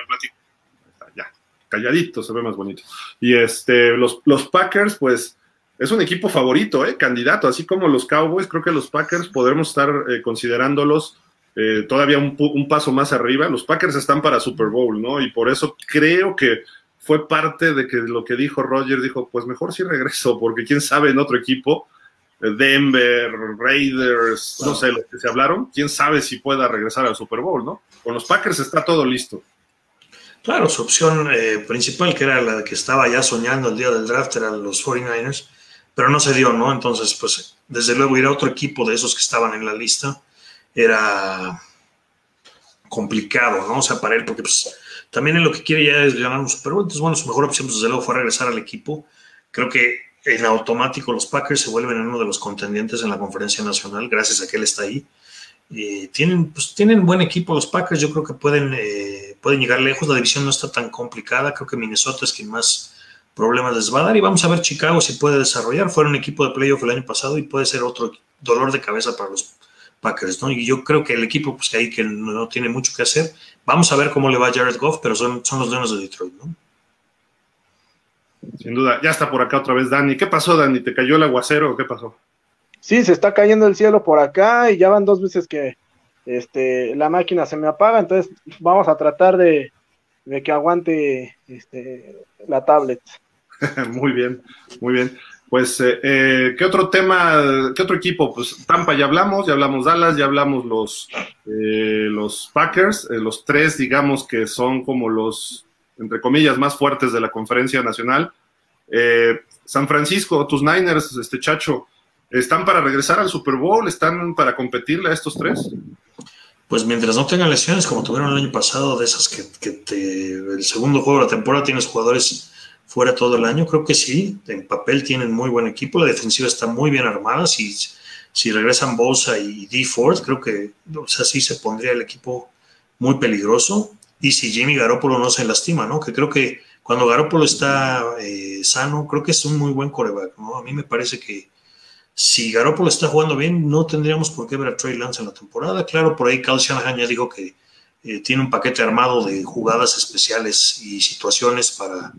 ya, calladito, se ve más bonito. Y este, los, los Packers, pues, es un equipo favorito, ¿eh? Candidato, así como los Cowboys, creo que los Packers podremos estar eh, considerándolos eh, todavía un, un, paso más arriba. Los Packers están para Super Bowl, ¿no? Y por eso creo que fue parte de que lo que dijo Roger, dijo, pues mejor si regreso, porque quién sabe en otro equipo Denver, Raiders, no sé, los que se hablaron, quién sabe si pueda regresar al Super Bowl, ¿no? Con los Packers está todo listo. Claro, su opción eh, principal, que era la que estaba ya soñando el día del draft, eran los 49ers, pero no se dio, ¿no? Entonces, pues, desde luego ir a otro equipo de esos que estaban en la lista era complicado, ¿no? O sea, para él, porque pues también él lo que quiere ya es ganar un Super entonces, bueno, su mejor opción, desde luego, fue regresar al equipo. Creo que en automático los Packers se vuelven uno de los contendientes en la conferencia nacional, gracias a que él está ahí. Eh, tienen, pues, tienen buen equipo los Packers, yo creo que pueden, eh, pueden llegar lejos, la división no está tan complicada, creo que Minnesota es quien más problemas les va a dar y vamos a ver Chicago si puede desarrollar, fue un equipo de playoff el año pasado y puede ser otro dolor de cabeza para los Packers, ¿no? Y yo creo que el equipo, pues que ahí que no tiene mucho que hacer, vamos a ver cómo le va a Jared Goff, pero son, son los Leones de Detroit, ¿no? Sin duda, ya está por acá otra vez Dani. ¿Qué pasó, Dani? ¿Te cayó el aguacero o qué pasó? Sí, se está cayendo el cielo por acá y ya van dos veces que este, la máquina se me apaga, entonces vamos a tratar de, que aguante este, la tablet. muy bien, muy bien. Pues, eh, eh, ¿qué otro tema, qué otro equipo? Pues Tampa ya hablamos, ya hablamos Dallas, ya hablamos los, eh, los Packers, los tres, digamos que son como los entre comillas, más fuertes de la conferencia nacional. Eh, San Francisco, tus Niners, este Chacho, ¿están para regresar al Super Bowl? ¿Están para competirle a estos tres? Pues mientras no tengan lesiones como tuvieron el año pasado, de esas que, te, el segundo juego de la temporada tienes jugadores fuera todo el año, creo que sí, en papel tienen muy buen equipo, la defensiva está muy bien armada, si, si regresan Bosa y D. Ford, creo que, o sea, se pondría el equipo muy peligroso. Y si Jimmy Garoppolo no se lastima, ¿no? Que creo que cuando Garoppolo está eh, sano, creo que es un muy buen coreback, ¿no? A mí me parece que si Garoppolo está jugando bien, no tendríamos por qué ver a Trey Lance en la temporada. Claro, por ahí Cal Shanahan ya dijo que eh, tiene un paquete armado de jugadas especiales y situaciones para,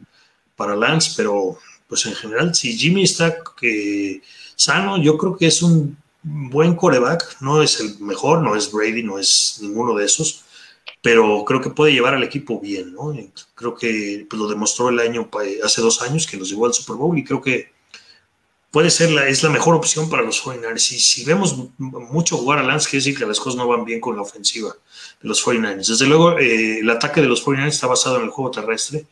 para Lance, pero pues en general, si Jimmy está eh, sano, yo creo que es un buen coreback, no es el mejor, no es Brady, no es ninguno de esos, pero creo que puede llevar al equipo bien. Creo que pues, lo demostró el año, hace dos años que nos llevó al Super Bowl y creo que puede ser la, es la mejor opción para los 49ers. Si, si vemos mucho jugar a Lance, quiere decir que las cosas no van bien con la ofensiva de los 49ers. Desde luego, eh, el ataque de los 49ers está basado en el juego terrestre.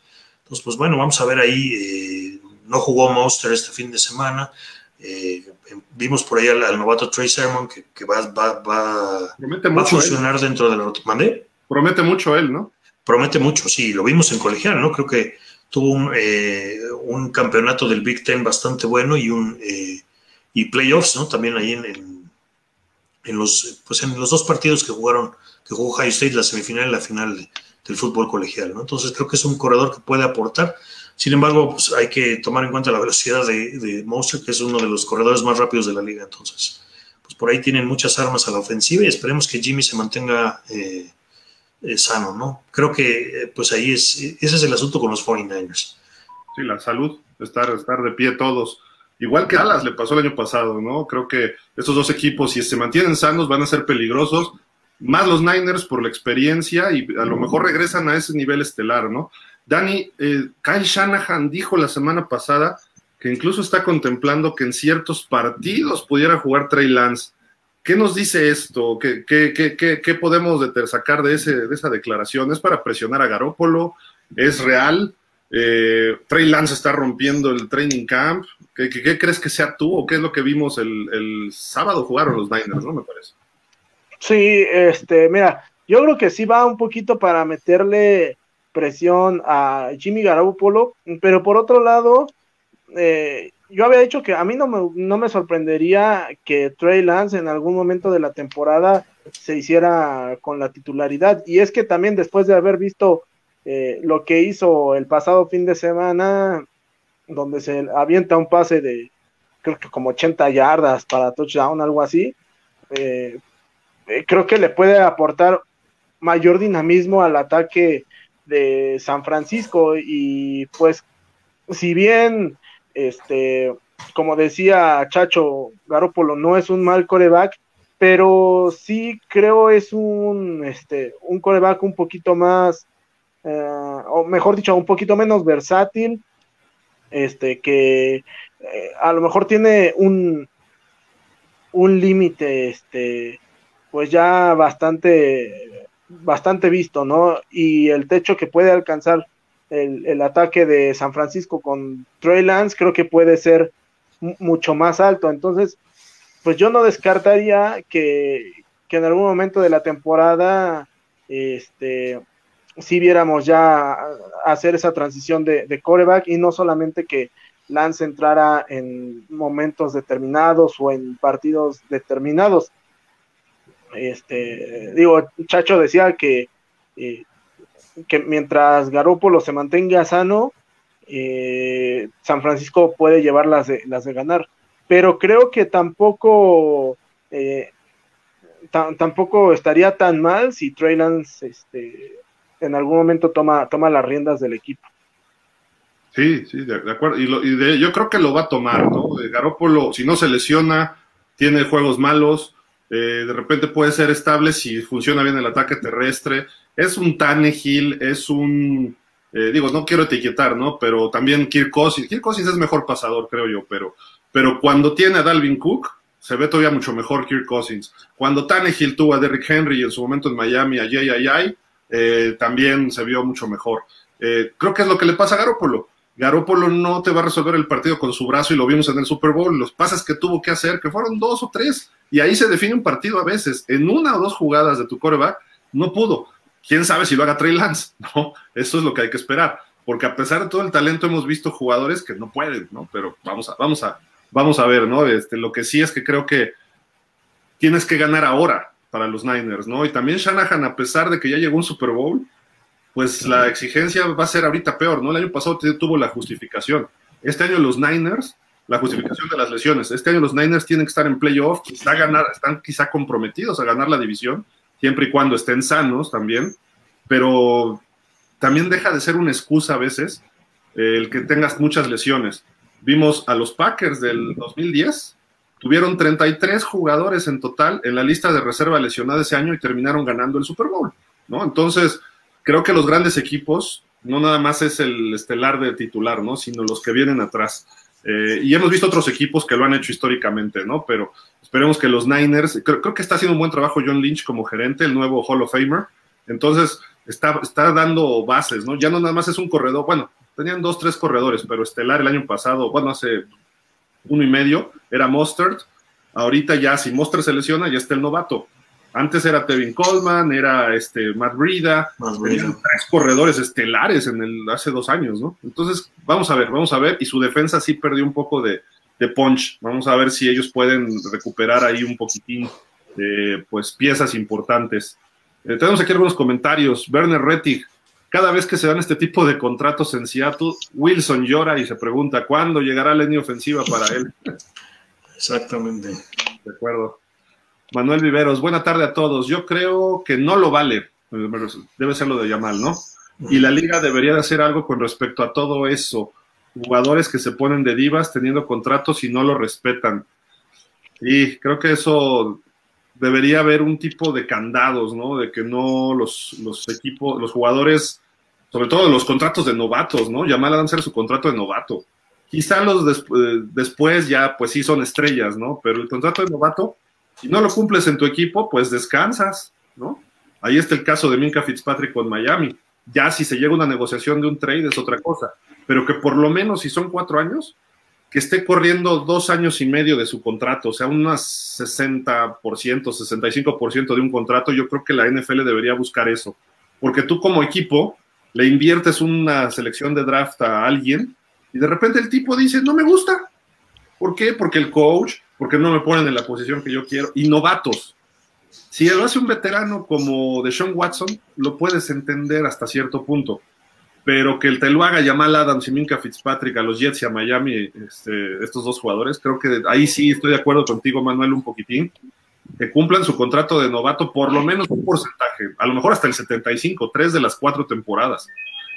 Entonces, pues bueno, vamos a ver ahí. Eh, no jugó Monster este fin de semana. Eh, vimos por ahí al, novato Trey Sermon que, va, va, va, va a funcionar dentro de la ¿Mandé? Promete mucho él, ¿no? Promete mucho, sí, lo vimos en colegial, ¿no? Creo que tuvo un, eh, un campeonato del Big Ten bastante bueno y un eh, y playoffs, ¿no? También ahí en, en, los pues en los dos partidos que jugaron, que jugó High State, la semifinal y la final del fútbol colegial, ¿no? Entonces creo que es un corredor que puede aportar. Sin embargo, pues hay que tomar en cuenta la velocidad de, de Monster, que es uno de los corredores más rápidos de la liga. Entonces, pues por ahí tienen muchas armas a la ofensiva y esperemos que Jimmy se mantenga eh, eh, sano, ¿no? Creo que eh, pues ahí es, ese es el asunto con los 49ers. Sí, la salud, estar, estar de pie todos. Igual que Alas le pasó el año pasado, ¿no? Creo que estos dos equipos, si se mantienen sanos, van a ser peligrosos. Más los Niners por la experiencia y a lo mejor regresan a ese nivel estelar, ¿no? Dani, eh, Kyle Shanahan dijo la semana pasada que incluso está contemplando que en ciertos partidos pudiera jugar Trey Lance. ¿Qué nos dice esto? ¿Qué, qué, qué, qué podemos sacar de, ese, de esa declaración? ¿Es para presionar a Garópolo? ¿Es real? Eh, Trey Lance está rompiendo el training camp. ¿Qué, ¿Qué, crees que sea tú o qué es lo que vimos el, el, sábado jugaron los Niners, no me parece? Sí, este, mira, yo creo que sí va un poquito para meterle presión a Jimmy Garoppolo, pero por otro lado, eh, yo había dicho que a mí no me, no me sorprendería que Trey Lance en algún momento de la temporada se hiciera con la titularidad. Y es que también después de haber visto eh, lo que hizo el pasado fin de semana, donde se avienta un pase de creo que como 80 yardas para touchdown, algo así, eh, eh, creo que le puede aportar mayor dinamismo al ataque de San Francisco. Y pues si bien este, como decía Chacho, Garópolo no es un mal coreback, pero sí creo es un, este, un coreback un poquito más, eh, o mejor dicho, un poquito menos versátil, este, que eh, a lo mejor tiene un, un límite, este, pues ya bastante, bastante visto, ¿no? Y el techo que puede alcanzar el, ataque de San Francisco con Trey Lance creo que puede ser mucho más alto. Entonces, pues yo no descartaría que, en algún momento de la temporada, este, si viéramos ya hacer esa transición de, de coreback y no solamente que Lance entrara en momentos determinados o en partidos determinados. Este, digo, Chacho decía que eh, que mientras Garópolo se mantenga sano, eh, San Francisco puede llevar las de, las de ganar. Pero creo que tampoco, eh, tampoco estaría tan mal si Trey Lance este, en algún momento toma, toma las riendas del equipo. Sí, sí, de, acuerdo. Y, yo creo que lo va a tomar, ¿no? Garópolo, si no se lesiona, tiene juegos malos, eh, de repente puede ser estable si funciona bien el ataque terrestre es un Tannehill, es un, eh, digo, no quiero etiquetar, ¿no? Pero también Kirk Cousins, Kirk Cousins es mejor pasador, creo yo, pero, pero cuando tiene a Dalvin Cook, se ve todavía mucho mejor Kirk Cousins. Cuando Tannehill tuvo a Derrick Henry en su momento en Miami, a Jay eh, también se vio mucho mejor. Eh, creo que es lo que le pasa a Garópolo. Garópolo no te va a resolver el partido con su brazo y lo vimos en el Super Bowl. Los pases que tuvo que hacer, que fueron dos o tres, y ahí se define un partido a veces. En una o dos jugadas de tu coreback, no pudo quién sabe si lo haga Trey Lance, ¿no? Eso es lo que hay que esperar, porque a pesar de todo el talento hemos visto jugadores que no pueden, ¿no? Pero vamos a, vamos a, vamos a ver, ¿no? Este, lo que sí es que creo que tienes que ganar ahora, para los Niners, ¿no? Y también Shanahan, a pesar de que ya llegó un Super Bowl, pues la exigencia va a ser ahorita peor, ¿no? El año pasado tuvo la justificación. Este año los Niners, la justificación de las lesiones. Este año los Niners tienen que estar en playoff, quizá ganar, están quizá comprometidos a ganar la división, siempre y cuando estén sanos también, pero también deja de ser una excusa a veces eh, el que tengas muchas lesiones. Vimos a los Packers del 2010, tuvieron 33 jugadores en total en la lista de reserva lesionada ese año y terminaron ganando el Super Bowl, ¿no? Entonces, creo que los grandes equipos no nada más es el estelar de titular, ¿no? Sino los que vienen atrás. Eh, y hemos visto otros equipos que lo han hecho históricamente, ¿no? Pero esperemos que los Niners, creo, que está haciendo un buen trabajo John Lynch como gerente, el nuevo Hall of Famer. Entonces, está, está dando bases, ¿no? Ya no nada más es un corredor, bueno, tenían dos, tres corredores, pero estelar el año pasado, bueno, hace uno y medio, era Mustard. Ahorita ya, si Mustard se lesiona, ya está el novato. Antes era Tevin Coleman, era este Matt Brida, tres corredores estelares en el hace dos años, ¿no? Entonces, vamos a ver, vamos a ver. Y su defensa sí perdió un poco de, punch. Vamos a ver si ellos pueden recuperar ahí un poquitín de pues piezas importantes. Eh, tenemos aquí algunos comentarios. Werner Rettig, cada vez que se dan este tipo de contratos en Seattle, Wilson llora y se pregunta cuándo llegará la línea ofensiva para él. Exactamente. De acuerdo. Manuel Viveros, buena tarde a todos. Yo creo que no lo vale. Debe ser lo de Yamal, ¿no? Y la liga debería de hacer algo con respecto a todo eso. Jugadores que se ponen de divas teniendo contratos y no lo respetan. Y creo que eso debería haber un tipo de candados, ¿no? De que no los, los equipos, los jugadores, sobre todo los contratos de novatos, ¿no? Yamal a ser su contrato de novato. Quizá los eh, después ya, pues sí son estrellas, ¿no? Pero el contrato de novato, si no lo cumples en tu equipo, pues descansas, ¿no? Ahí está el caso de Minka Fitzpatrick con Miami. Ya si se llega a una negociación de un trade es otra cosa, pero que por lo menos si son cuatro años, que esté corriendo dos años y medio de su contrato, o sea, unas 60%, 65% de un contrato, yo creo que la NFL debería buscar eso. Porque tú como equipo le inviertes una selección de draft a alguien y de repente el tipo dice, no me gusta. ¿Por qué? Porque el coach, porque no me ponen en la posición que yo quiero. Y novatos. Si lo hace un veterano como Deshaun Watson, lo puedes entender hasta cierto punto pero que el te lo haga Jamal Adams y Minka Fitzpatrick a los Jets y a Miami, este, estos dos jugadores, creo que ahí sí estoy de acuerdo contigo, Manuel, un poquitín, que cumplan su contrato de novato por lo menos un porcentaje, a lo mejor hasta el 75, tres de las cuatro temporadas.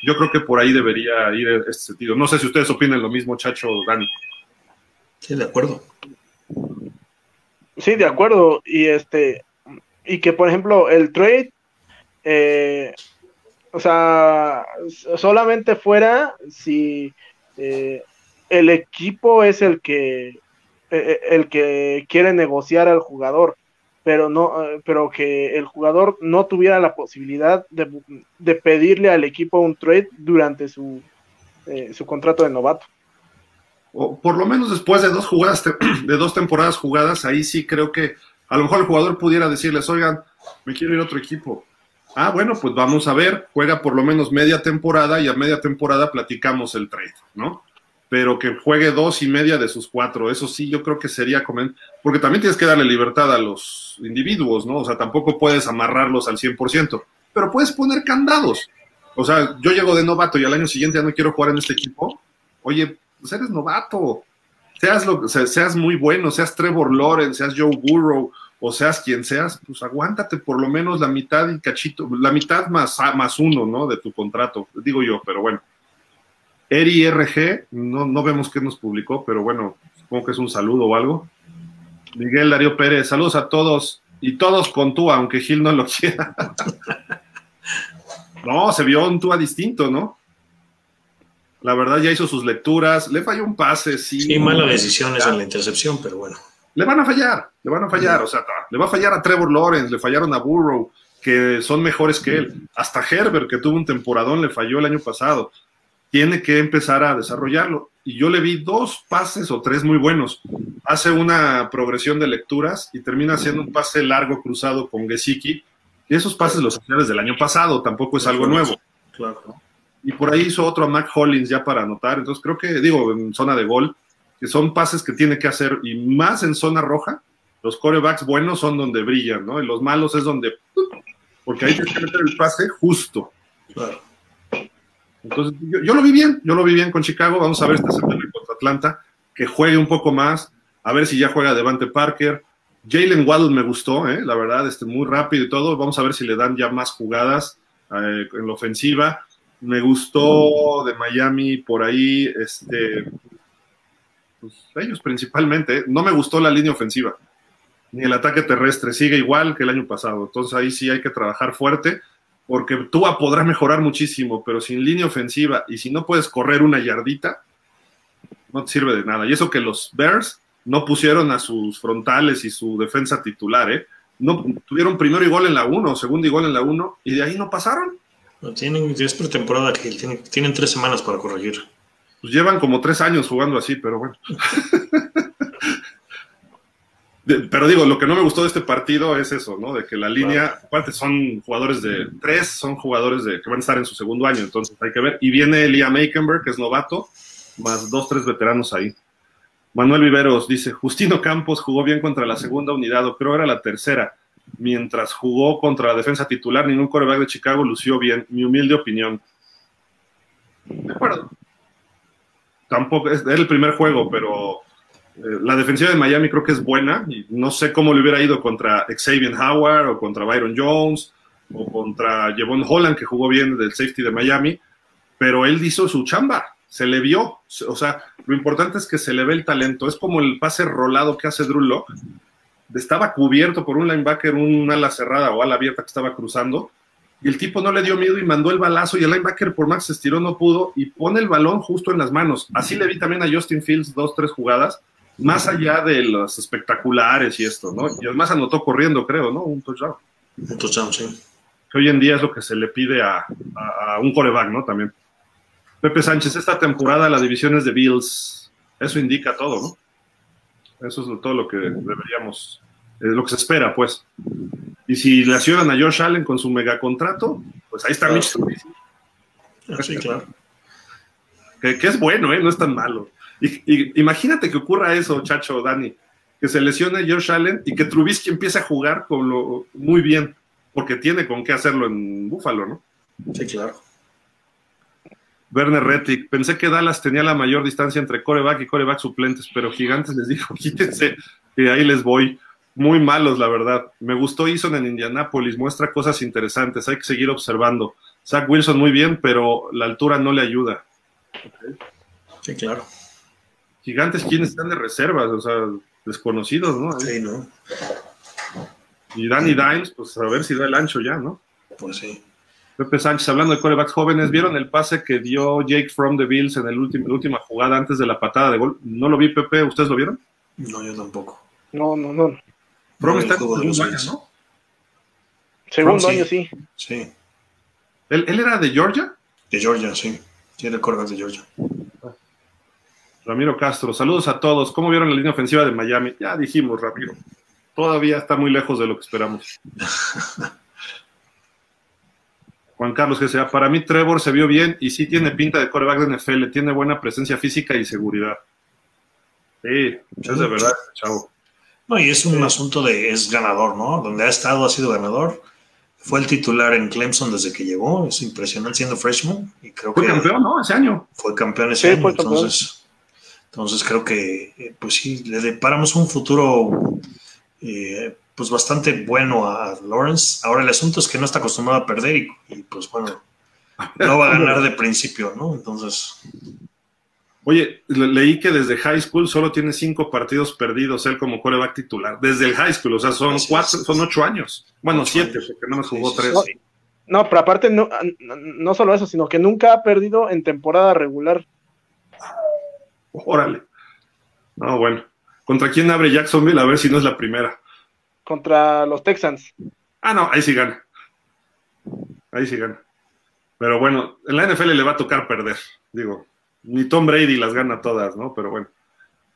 Yo creo que por ahí debería ir este sentido. No sé si ustedes opinan lo mismo, Chacho, Dani. Sí, de acuerdo. Sí, de acuerdo. Y este, y que por ejemplo, el trade eh, o sea, solamente fuera si eh, el equipo es el que eh, eh, el que quiere negociar al jugador, pero no, pero que el jugador no tuviera la posibilidad de, pedirle al equipo un trade durante su, su contrato de novato. O por lo menos después de dos jugadas, de dos temporadas jugadas, ahí sí creo que a lo mejor el jugador pudiera decirles, oigan, me quiero ir a otro equipo Ah, bueno, pues vamos a ver, juega por lo menos media temporada y a media temporada platicamos el trade, ¿no? Pero que juegue dos y media de sus cuatro, eso sí, yo creo que sería, porque también tienes que darle libertad a los individuos, ¿no? O sea, tampoco puedes amarrarlos al 100%, pero puedes poner candados. O sea, yo llego de novato y al año siguiente ya no quiero jugar en este equipo. Oye, pues eres novato. Seas, lo, seas muy bueno, seas Trevor Lawrence, seas Joe Burrow, o seas quien seas, pues aguántate por lo menos la mitad y cachito, la mitad más, más uno, ¿no? De tu contrato, digo yo, pero bueno. Eri RG, no, no vemos qué nos publicó, pero bueno, supongo que es un saludo o algo. Miguel Darío Pérez, saludos a todos y todos con tú, aunque Gil no lo quiera. no, se vio un Tua distinto, ¿no? La verdad ya hizo sus lecturas, le falló un pase, sí. Sí, mala decisión es en la intercepción, pero bueno le van a fallar, le van a fallar, o sea, le va a fallar a Trevor Lawrence, le fallaron a Burrow, que son mejores que él, hasta Herbert, que tuvo un temporadón, le falló el año pasado, tiene que empezar a desarrollarlo. Y yo le vi dos pases o tres muy buenos. Hace una progresión de lecturas y termina haciendo un pase largo cruzado con Gesicki. Y esos pases los hacía desde el año pasado, tampoco es algo nuevo. Claro. Y por ahí hizo otro a Mac Hollins ya para anotar. Entonces creo que, digo, en zona de gol, que son pases que tiene que hacer y más en zona roja, los corebacks buenos son donde brillan, ¿no? Y los malos es donde, porque ahí tienes que meter el pase justo. Claro. Entonces, yo, yo, lo vi bien, yo lo vi bien con Chicago. Vamos a ver esta semana contra Atlanta, que juegue un poco más, a ver si ya juega Devante Parker. Jalen Waddle me gustó, ¿eh? la verdad, este, muy rápido y todo. Vamos a ver si le dan ya más jugadas eh, en la ofensiva. Me gustó de Miami por ahí, este, pues, ellos principalmente. ¿eh? No me gustó la línea ofensiva, ni el ataque terrestre. Sigue igual que el año pasado. Entonces ahí sí hay que trabajar fuerte porque Tua podrá mejorar muchísimo, pero sin línea ofensiva y si no puedes correr una yardita, no te sirve de nada. Y eso que los Bears no pusieron a sus frontales y su defensa titular, ¿eh? No, tuvieron primero y gol en la 1, segundo y gol en la 1, y de ahí no pasaron. No, tienen, es pretemporada que tienen, tienen tres semanas para corregir. Pues llevan como tres años jugando así, pero bueno. Pero digo, lo que no me gustó de este partido es eso, ¿no? De que la línea, aparte son jugadores de tres, son jugadores de que van a estar en su segundo año, entonces hay que ver. Y viene Liam Aikenberg, que es novato, más dos, tres veteranos ahí. Manuel Viveros dice, Justino Campos jugó bien contra la segunda unidad, o creo era la tercera. Mientras jugó contra la defensa titular, ningún coreback de Chicago lució bien. Mi humilde opinión. De acuerdo. Tampoco, es, era el primer juego, pero la defensiva de Miami creo que es buena y no sé cómo le hubiera ido contra Xavier Howard o contra Byron Jones o contra Jevon Holland que jugó bien del safety de Miami, pero él hizo su chamba, se le vio, o sea, lo importante es que se le ve el talento, es como el pase rolado que hace Drew Locke, estaba cubierto por un linebacker, un ala cerrada o ala abierta que estaba cruzando, y el tipo no le dio miedo y mandó el balazo y el linebacker por más se estiró no pudo y pone el balón justo en las manos. Así le vi también a Justin Fields dos, tres jugadas más allá de los espectaculares y esto, ¿no? Y además anotó corriendo, creo, ¿no? Un touchdown. Un touchdown, sí. Que hoy en día es lo que se le pide a, a, a, un coreback, ¿no? También. Pepe Sánchez, esta temporada la división es de Bills. Eso indica todo, ¿no? Eso es todo lo que deberíamos, es lo que se espera, pues. Y si le accionan a Josh Allen con su megacontrato, pues ahí está. Mitch Trubisky. Sí, claro. Que, que, es bueno, ¿eh? No es tan malo. Y, y, imagínate que ocurra eso, chacho, Dani, que se lesione Josh Allen y que Trubisky empiece a jugar con lo muy bien, porque tiene con qué hacerlo en Búfalo, ¿no? Sí, claro. Werner Rettig, pensé que Dallas tenía la mayor distancia entre coreback y coreback suplentes, pero Gigantes les dijo, quítense, que ahí les voy. Muy malos, la verdad. Me gustó Eason en Indianápolis, muestra cosas interesantes, hay que seguir observando. Zach Wilson muy bien, pero la altura no le ayuda. Okay. Sí, claro. Gigantes, ¿quiénes están de reservas? O sea, desconocidos, ¿no? Sí, ¿no? Y Danny Dimes, pues a ver si da el ancho ya, ¿no? Pues sí. Pepe Sánchez, hablando de corebacks jóvenes, ¿vieron el pase que dio Jake from the Bills en el último, la última jugada antes de la patada de gol? No lo vi, Pepe, ¿ustedes lo vieron? No, yo tampoco. No, no, no. From no, está en segundo año, ¿no? Segundo From, año, sí. Sí. ¿Él, ¿Él, era de Georgia? De Georgia, sí. Sí, era el coreback de Georgia. Ramiro Castro, saludos a todos. ¿Cómo vieron la línea ofensiva de Miami? Ya dijimos, Ramiro. Todavía está muy lejos de lo que esperamos. Juan Carlos, que sea, para mí Trevor se vio bien y sí tiene pinta de coreback de NFL, tiene buena presencia física y seguridad. Sí, es de verdad, chavo. No, y es un sí. asunto de, es ganador, ¿no? Donde ha estado ha sido ganador. Fue el titular en Clemson desde que llegó, es impresionante siendo freshman. Y creo fue que campeón, ¿no? Ese año. Fue campeón ese sí, año, fue entonces, entonces creo que, pues sí, le deparamos un futuro eh, pues bastante bueno a Lawrence. Ahora el asunto es que no está acostumbrado a perder y, y pues bueno, no va a ganar de principio, ¿no? Entonces. Oye, le leí que desde high school solo tiene cinco partidos perdidos él como coreback titular. Desde el high school, o sea, son cuatro, son ocho años. Bueno, ocho siete, años. porque no me jugó sí, tres. Sí, no, pero aparte no, no solo eso, sino que nunca ha perdido en temporada regular. Órale. No, bueno. ¿Contra quién abre Jacksonville? A ver si no es la primera contra los Texans. Ah, no, ahí sí gana. Ahí sí gana. Pero bueno, en la NFL le va a tocar perder. Digo, ni Tom Brady las gana todas, ¿no? Pero bueno.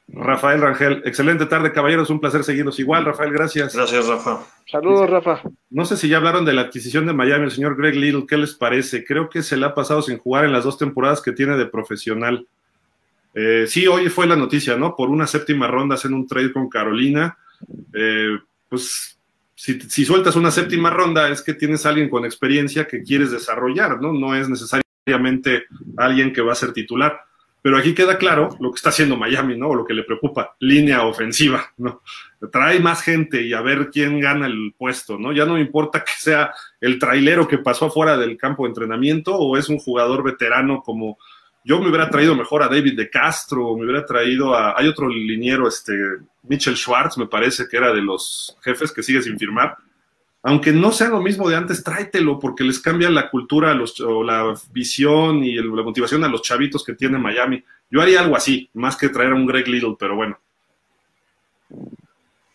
Rafael Rangel, excelente tarde, caballeros. Un placer seguirnos igual, Rafael, gracias. Gracias, Rafa. Saludos, Rafa. No sé si ya hablaron de la adquisición de Miami, el señor Greg Little, ¿qué les parece? Creo que se le ha pasado sin jugar en las dos temporadas que tiene de profesional. Eh, sí, hoy fue la noticia, ¿no? Por una séptima ronda hacen un trade con Carolina. eh, pues si, sueltas una séptima ronda es que tienes a alguien con experiencia que quieres desarrollar, ¿no? No es necesariamente alguien que va a ser titular. Pero aquí queda claro lo que está haciendo Miami, ¿no? O lo que le preocupa, línea ofensiva, ¿no? Trae más gente y a ver quién gana el puesto, ¿no? Ya no importa que sea el trailero que pasó afuera del campo de entrenamiento o es un jugador veterano como yo me hubiera traído mejor a David de Castro, me hubiera traído a, hay otro liniero, este, Mitchell Schwartz, me parece que era de los jefes que sigue sin firmar. Aunque no sea lo mismo de antes, tráetelo porque les cambia la cultura o la visión y la motivación a los chavitos que tiene Miami. Yo haría algo así, más que traer a un Greg Little, pero bueno.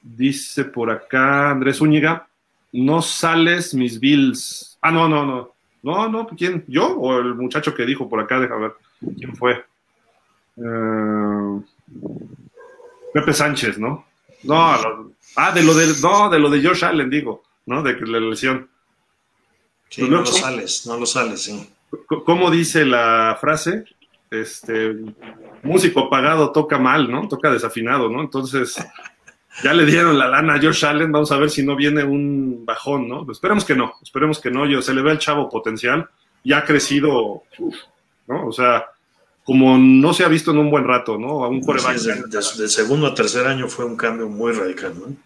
Dice por acá Andrés Zúñiga, no sales mis bills. Ah, no, no, no. No, no, ¿quién? ¿Yo o el muchacho que dijo por acá? Deja ver. ¿Quién fue? Uh, Pepe Sánchez, ¿no? No, lo, ah, de lo de, no, de lo de Josh Allen, digo, ¿no? De la lesión. Sí, no lo sales, no lo sales, sí. ¿Cómo dice la frase? Este, músico apagado toca mal, ¿no? Toca desafinado, ¿no? Entonces, ya le dieron la lana a Josh Allen, vamos a ver si no viene un bajón, ¿no? Esperemos que no, esperemos que no, yo, se le ve al chavo potencial, ya ha crecido, uf, ¿no? O sea, como no se ha visto en un buen rato, ¿no? A un coreback. Sí, de, de, de, segundo a tercer año fue un cambio muy radical, ¿no?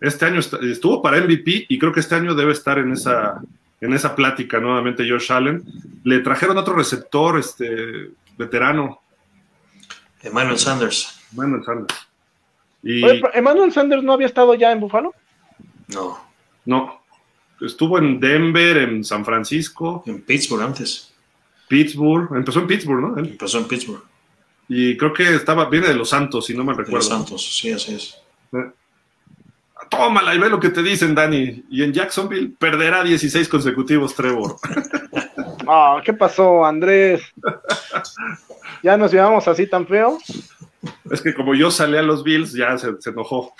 Este año estuvo para MVP y creo que este año debe estar en esa, en esa plática nuevamente Josh Allen. Le trajeron otro receptor, este veterano. Emmanuel Sanders. Emmanuel Sanders. Y... Oye, ¿Emmanuel Sanders no había estado ya en Buffalo? No. No. Estuvo en Denver, en San Francisco. En Pittsburgh antes. Pittsburgh, empezó en Pittsburgh, ¿no? Él. Empezó en Pittsburgh. Y creo que estaba, viene de los Santos, si no me recuerdo. De los Santos, sí, así es. Eh. Tómala y ve lo que te dicen, Dani. Y en Jacksonville perderá 16 consecutivos, Trevor. Ah, oh, ¿qué pasó, Andrés? ¿Ya nos llevamos así tan feo? Es que como yo salí a los Bills, ya se, se enojó.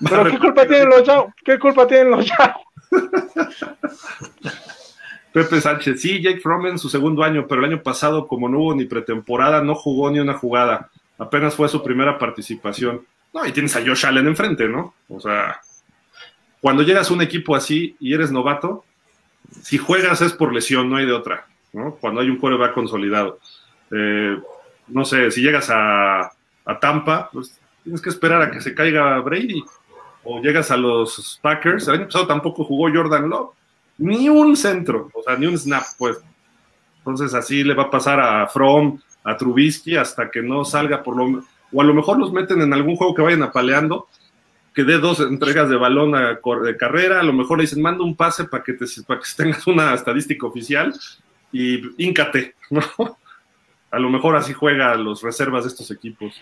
¿Pero qué culpa tienen los Yao? ¿Qué culpa tienen los Yao? Pepe Sánchez, sí, Jake Fromm en su segundo año, pero el año pasado, como no hubo ni pretemporada, no jugó ni una jugada. Apenas fue su primera participación. No, y tienes a Josh Allen enfrente, ¿no? O sea, cuando llegas a un equipo así y eres novato, si juegas es por lesión, no hay de otra, ¿no? Cuando hay un quarterback consolidado. Eh, no sé, si llegas a, a, Tampa, pues tienes que esperar a que se caiga Brady. O llegas a los Packers, el año pasado tampoco jugó Jordan Love ni un centro, o sea, ni un snap, pues. Entonces así le va a pasar a From, a Trubisky, hasta que no salga por lo o a lo mejor los meten en algún juego que vayan apaleando, que dé dos entregas de balón a de carrera, a lo mejor le dicen, manda un pase para que, te, para que tengas una estadística oficial y íncate, ¿no? A lo mejor así juega los reservas de estos equipos.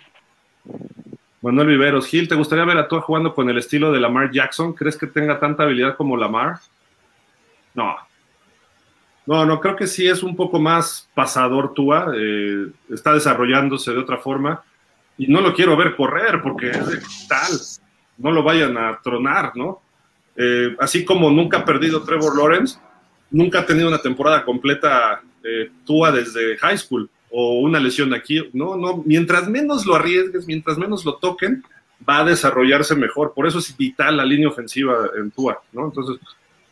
Manuel Viveros, Gil, ¿te gustaría ver a tú jugando con el estilo de Lamar Jackson? ¿Crees que tenga tanta habilidad como Lamar? No. No, no, creo que sí es un poco más pasador Tua, eh, está desarrollándose de otra forma y no lo quiero ver correr porque es de tal, no lo vayan a tronar, ¿no? Eh, así como nunca ha perdido Trevor Lawrence, nunca ha tenido una temporada completa eh, Tua desde high school o una lesión aquí, no, no, mientras menos lo arriesgues, mientras menos lo toquen, va a desarrollarse mejor, por eso es vital la línea ofensiva en Tua, ¿no? Entonces,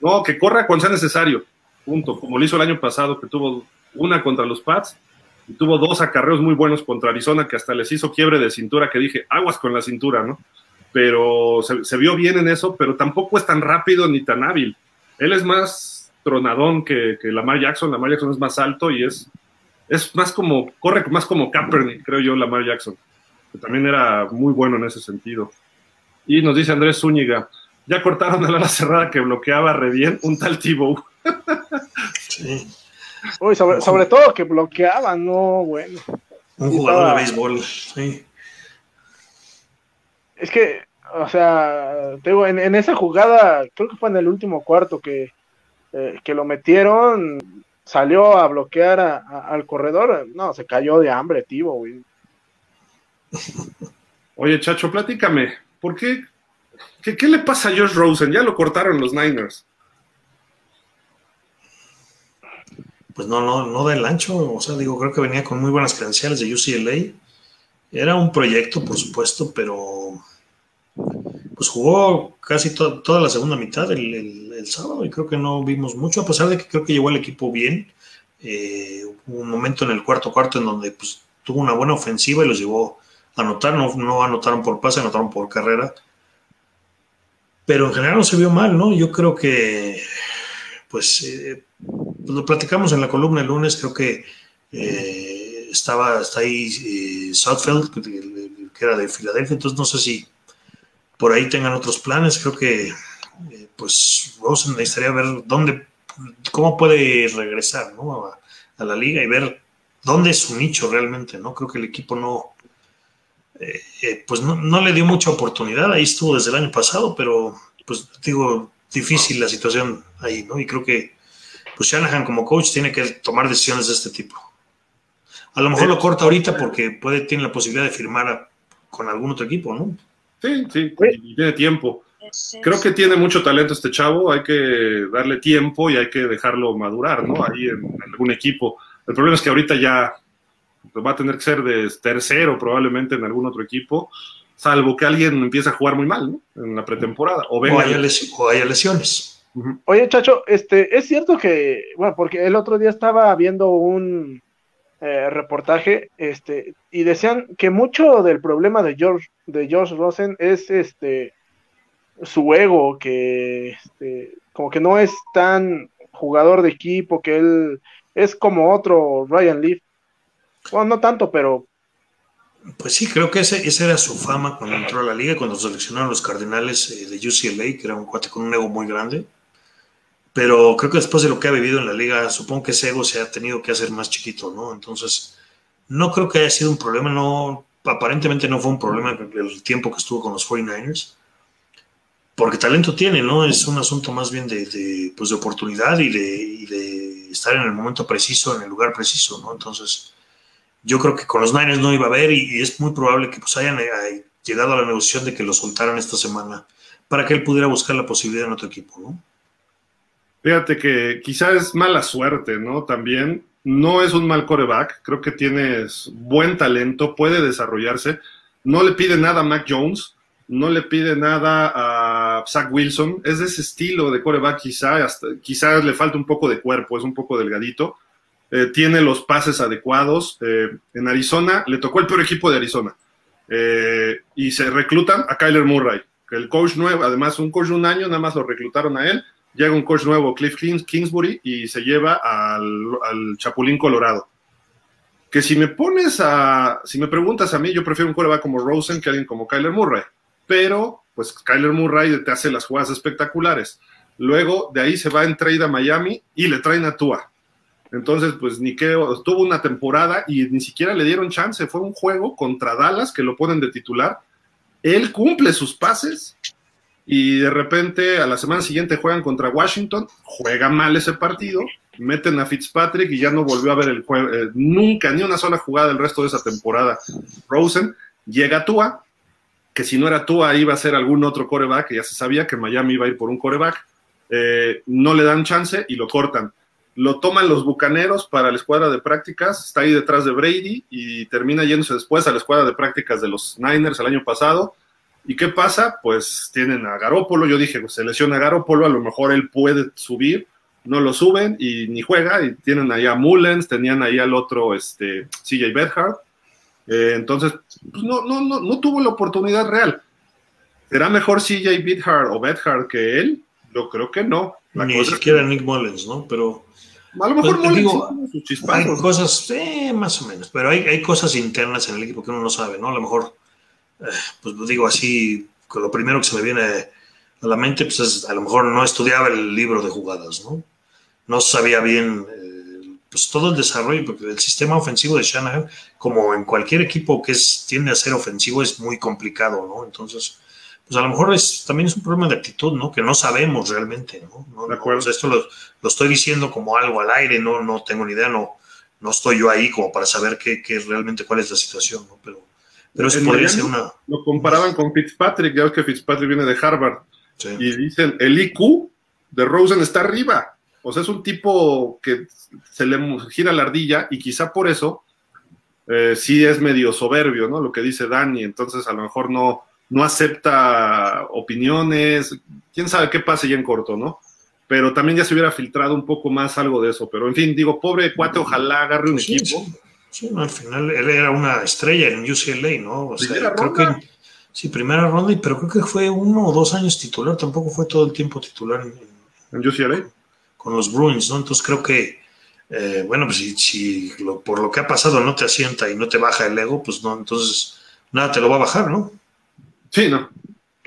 no, que corra cuando sea necesario, punto. Como lo hizo el año pasado, que tuvo una contra los Pats y tuvo dos acarreos muy buenos contra Arizona, que hasta les hizo quiebre de cintura, que dije, aguas con la cintura, ¿no? Pero se, vio bien en eso, pero tampoco es tan rápido ni tan hábil. Él es más tronadón que, que Lamar Jackson. Lamar Jackson es más alto y es, es más como, corre más como Kaepernick, creo yo, Lamar Jackson, que también era muy bueno en ese sentido. Y nos dice Andrés Zúñiga, ya cortaron a la cerrada que bloqueaba re bien un tal Tibo. sí. Uy, sobre, sobre, todo que bloqueaba, no, bueno. Un jugador estaba... de béisbol, sí. Es que, o sea, digo, en, en, esa jugada, creo que fue en el último cuarto que, eh, que lo metieron, salió a bloquear a, a, al corredor, no, se cayó de hambre, Tibo, güey. Oye, Chacho, platícame, ¿por qué ¿Qué, ¿Qué, le pasa a Josh Rosen? Ya lo cortaron los Niners. Pues no, no, no del ancho. O sea, digo, creo que venía con muy buenas credenciales de UCLA. Era un proyecto, por supuesto, pero pues jugó casi toda la segunda mitad el, sábado y creo que no vimos mucho, a pesar de que creo que llegó el equipo bien. Eh, hubo un momento en el cuarto cuarto en donde pues, tuvo una buena ofensiva y los llevó a anotar, no, no anotaron por pase, anotaron por carrera. Pero en general no se vio mal, ¿no? Yo creo que, pues, eh, lo platicamos en la columna el lunes, creo que eh, estaba está ahí Southfield, que era de Filadelfia, entonces no sé si por ahí tengan otros planes. Creo que eh, pues Rosen necesitaría ver dónde, cómo puede regresar a, la liga y ver dónde es su nicho realmente. ¿no? Creo que el equipo no, eh, eh, pues no, le dio mucha oportunidad. Ahí estuvo desde el año pasado, pero pues digo, difícil la situación ahí, ¿no? Y creo que pues Shanahan como coach tiene que tomar decisiones de este tipo. A lo mejor lo corta ahorita porque puede, tiene la posibilidad de firmar con algún otro equipo, ¿no? Sí, sí, tiene tiempo. Creo que tiene mucho talento este chavo, hay que darle tiempo y hay que dejarlo madurar, ¿no? Ahí en, algún equipo. El problema es que ahorita ya va a tener que ser de tercero probablemente en algún otro equipo, salvo que alguien empiece a jugar muy mal, ¿no? En la pretemporada. O, venga haya, lesiones. Oye, Chacho, este, es cierto que, bueno, porque el otro día estaba viendo un, eh, reportaje, este, y decían que mucho del problema de George, de George Rosen es este su ego, que este, como que no es tan jugador de equipo, que él es como otro Ryan Leaf. Bueno, no tanto, pero. Pues sí, creo que ese, esa era su fama cuando entró a la liga, cuando seleccionaron los Cardenales eh, de UCLA, que era un cuate con un ego muy grande pero creo que después de lo que ha vivido en la liga, supongo que ese ego se ha tenido que hacer más chiquito, ¿no? Entonces, no creo que haya sido un problema, no, aparentemente no fue un problema el tiempo que estuvo con los 49ers, porque talento tiene, ¿no? Es un asunto más bien de, pues de oportunidad y de, estar en el momento preciso, en el lugar preciso, ¿no? Entonces, yo creo que con los Niners no iba a haber y, es muy probable que pues hayan eh, llegado a la negociación de que lo soltaran esta semana para que él pudiera buscar la posibilidad en otro equipo, ¿no? Fíjate que quizás es mala suerte, ¿no? También no es un mal coreback, creo que tienes buen talento, puede desarrollarse. No le pide nada a Mac Jones, no le pide nada a Zach Wilson, es de ese estilo de coreback, quizá, quizás le falta un poco de cuerpo, es un poco delgadito. Eh, tiene los pases adecuados. Eh, en Arizona le tocó el peor equipo de Arizona. Eh, y se reclutan a Kyler Murray, el coach nuevo, además un coach de un año, nada más lo reclutaron a él llega un coach nuevo, Cliff Kingsbury, y se lleva al, Chapulín Colorado. Que si me pones a, si me preguntas a mí, yo prefiero un coreback como Rosen que alguien como Kyler Murray. Pero, pues Kyler Murray te hace las jugadas espectaculares. Luego, de ahí se va en trade a Miami y le traen a Tua. Entonces, pues Niqueo tuvo una temporada y ni siquiera le dieron chance. Fue un juego contra Dallas que lo ponen de titular. Él cumple sus pases y de repente a la semana siguiente juegan contra Washington, juega mal ese partido, meten a Fitzpatrick y ya no volvió a ver el juego, eh, nunca, ni una sola jugada del resto de esa temporada. Rosen llega a Tua, que si no era Tua iba a ser algún otro coreback, ya se sabía que Miami iba a ir por un coreback, eh, no le dan chance y lo cortan. Lo toman los bucaneros para la escuadra de prácticas, está ahí detrás de Brady y termina yéndose después a la escuadra de prácticas de los Niners el año pasado ¿Y qué pasa? Pues tienen a Garópolo, yo dije, pues se lesiona a Garópolo, a lo mejor él puede subir, no lo suben y ni juega, y tienen ahí a Mullens, tenían ahí al otro, este, CJ Bedhart, eh, entonces, pues no, no, no, no tuvo la oportunidad real. ¿Será mejor CJ Bedhart o Bedhart que él? Yo creo que no. ni siquiera Nick Mullens, ¿no? Pero... A lo mejor pues, digo, hay cosas, eh, más o menos, pero hay, hay cosas internas en el equipo que uno no sabe, ¿no? A lo mejor pues digo así, con lo primero que se me viene a la mente, pues es, a lo mejor no estudiaba el libro de jugadas, ¿no? No sabía bien eh, pues todo el desarrollo, porque el sistema ofensivo de Shanahan, como en cualquier equipo que es, tiende a ser ofensivo, es muy complicado, ¿no? Entonces, pues a lo mejor es, también es un problema de actitud, ¿no? Que no sabemos realmente, ¿no? de acuerdo. esto lo, lo, estoy diciendo como algo al aire, no, no tengo ni idea, no, no estoy yo ahí como para saber qué, qué realmente cuál es la situación, ¿no? Pero pero eso podría ser una. Lo comparaban con Fitzpatrick, ya ves que Fitzpatrick viene de Harvard. Y dicen, el IQ de Rosen está arriba. O sea, es un tipo que se le gira la ardilla y quizá por eso eh, sí es medio soberbio, ¿no? Lo que dice Dani. Entonces, a lo mejor no, no acepta opiniones, quién sabe qué pase ya en corto, ¿no? Pero también ya se hubiera filtrado un poco más algo de eso. Pero en fin, digo, pobre cuate, ojalá agarre un equipo. Sí, al final él era una estrella en UCLA, ¿no? O sea, creo que sí, primera ronda, pero creo que fue uno o dos años titular, tampoco fue todo el tiempo titular en, en UCLA. Con los Bruins, ¿no? Entonces creo que, eh, bueno, pues si, si por lo que ha pasado no te asienta y no te baja el ego, pues no, entonces nada te lo va a bajar, ¿no? Sí, no.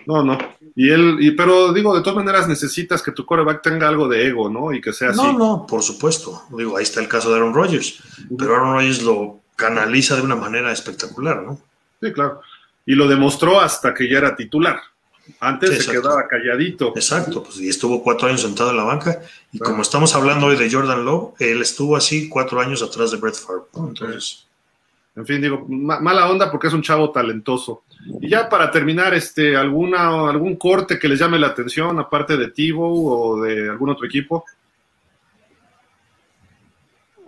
No, no. Y él, y, pero digo, de todas maneras necesitas que tu coreback tenga algo de ego, ¿no? Y que sea así. No, no, por supuesto. Digo, ahí está el caso de Aaron Rodgers. Pero Aaron Rodgers lo canaliza de una manera espectacular, ¿no? Sí, claro. Y lo demostró hasta que ya era titular. Antes se quedaba calladito. Exacto, pues y estuvo cuatro años sentado en la banca. Y como estamos hablando hoy de Jordan Lowe, él estuvo así cuatro años atrás de Brett Favre. Entonces. En fin, digo, mala onda porque es un chavo talentoso. Y ya para terminar, este, alguna, algún corte que les llame la atención, aparte de Tivo o de algún otro equipo.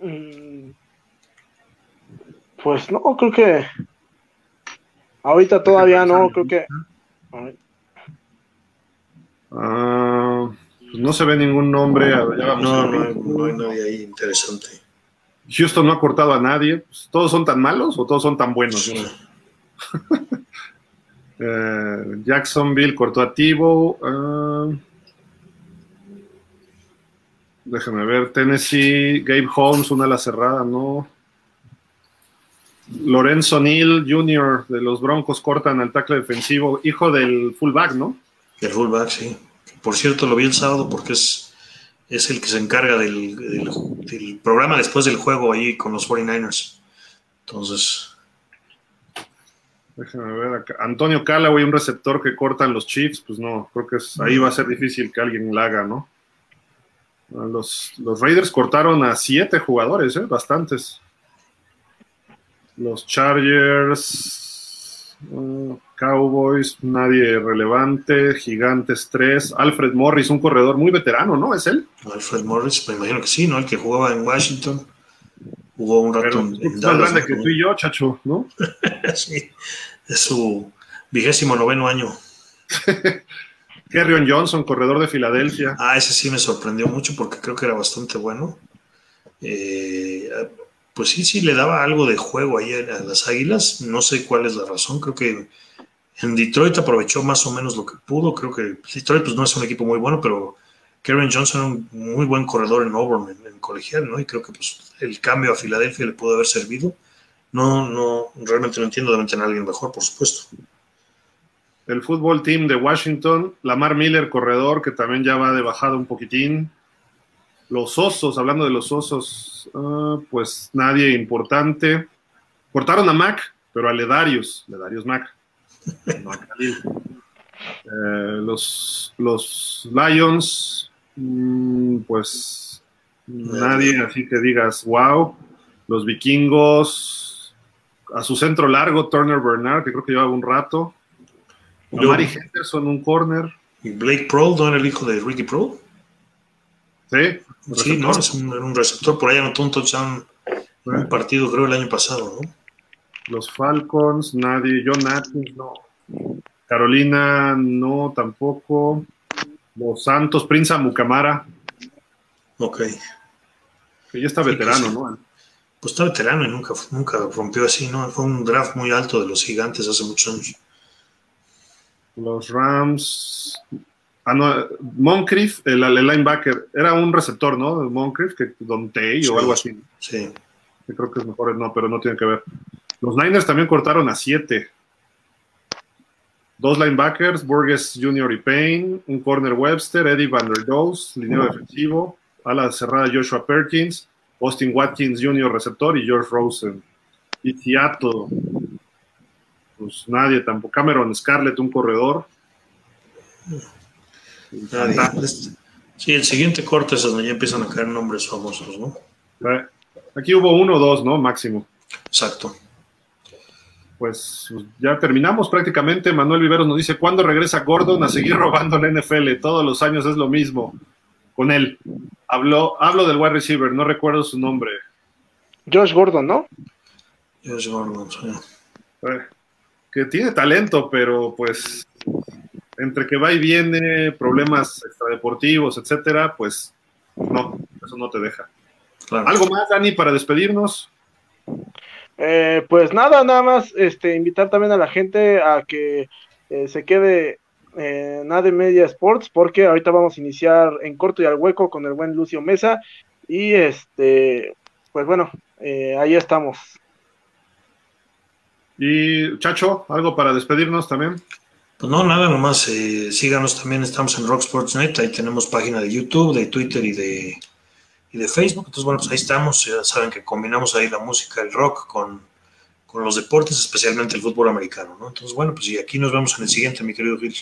Mm, pues no, creo que ahorita todavía no, creo que. Ah, pues no se ve ningún nombre. no, no, hay nadie ahí interesante. Houston no ha cortado a nadie. ¿Todos son tan malos o todos son tan buenos? Eh, Jacksonville cortó a Tivo. Ah, déjame ver. Tennessee, Gabe Holmes, una ala cerrada, no. Lorenzo Neal Jr. de los Broncos cortan al tackle defensivo, hijo del fullback, ¿no? El fullback, sí. Por cierto, lo vi el sábado porque es es el que se encarga del, programa después del juego ahí con los 49ers. Entonces. Déjame ver acá. Antonio Callaway, un receptor que cortan los Chiefs, pues no, creo que ahí va a ser difícil que alguien la haga, ¿no? Los, Raiders cortaron a siete jugadores, ¿eh? Bastantes. Los Chargers. Uh, Cowboys, nadie relevante, Gigantes 3, Alfred Morris, un corredor muy veterano, ¿no? ¿Es él? Alfred Morris, me imagino que sí, ¿no? El que jugaba en Washington, jugó un rato en, Es más grande que tú y yo, chacho, ¿no? sí, es su vigésimo noveno año. Kerrion Johnson, corredor de Filadelfia. Ah, ese sí me sorprendió mucho porque creo que era bastante bueno. Eh, pues sí, sí, le daba algo de juego ahí a las Águilas. No sé cuál es la razón. Creo que en Detroit aprovechó más o menos lo que pudo. Creo que Detroit pues, no es un equipo muy bueno, pero Karen Johnson un muy buen corredor en Auburn, en, colegial, ¿no? Y creo que pues, el cambio a Filadelfia le pudo haber servido. No, no, realmente no entiendo, deben tener a alguien mejor, por supuesto. El fútbol team de Washington, Lamar Miller, corredor, que también ya va de bajada un poquitín. Los osos, hablando de los osos, ah, pues nadie importante. Cortaron a Mac, pero a Ledarius, Ledarius Mac. Eh, los, los Lions, mm, pues nadie así que digas, wow. Los vikingos, a su centro largo, Turner Bernard, que creo que llevaba un rato. Mari Henderson, un corner. ¿Y Blake Prohl, no era el hijo de Ricky Prohl? Sí. Sí, no, es un, receptor, por ahí anotó un touchdown un partido, creo, el año pasado, ¿no? Los Falcons, nadie. John Atkins, no. Carolina, no, tampoco. Los Santos, Prince Mucamara. Ok. Que ya está veterano, pues, ¿no? Pues está veterano y nunca, nunca rompió así, ¿no? Fue un draft muy alto de los gigantes hace muchos años. Los Rams. Ah, no, Moncrief, el, linebacker, era un receptor, ¿no? Moncrief, que Don o algo así. Sí. creo que es mejor, no, pero no tiene que ver. Los Niners también cortaron a siete. Dos linebackers, Burgess Jr. y Payne, un corner Webster, Eddie Van Der Doos, línea defensivo, ala cerrada Joshua Perkins, Austin Watkins Jr. receptor y George Rosen. Y Seattle, pues nadie tampoco. Cameron Scarlett, un corredor. Sí, el siguiente corte es donde ya empiezan a caer nombres famosos, ¿no? Eh, aquí hubo uno o dos, ¿no? Máximo. Exacto. Pues ya terminamos prácticamente. Manuel Viveros nos dice, ¿cuándo regresa Gordon a seguir robando la NFL? Todos los años es lo mismo con él. Habló, hablo del wide receiver, no recuerdo su nombre. Josh Gordon, ¿no? Josh Gordon, sí. Eh, que tiene talento, pero pues entre que va y viene, problemas extradeportivos, etcétera, pues no, eso no te deja. ¿Algo más, Dani, para despedirnos? Eh, pues nada, nada más este, invitar también a la gente a que eh, se quede en AD Media Sports, porque ahorita vamos a iniciar en corto y al hueco con el buen Lucio Mesa. Y este, pues bueno, eh, ahí estamos. Y Chacho, ¿algo para despedirnos también? Pues no, nada, nomás eh, síganos también, estamos en Rock Sports Net, ahí tenemos página de YouTube, de Twitter y de, y de Facebook, entonces bueno, pues ahí estamos, ya saben que combinamos ahí la música, el rock con, con los deportes, especialmente el fútbol americano, ¿no? Entonces bueno, pues y aquí nos vemos en el siguiente, mi querido Gil.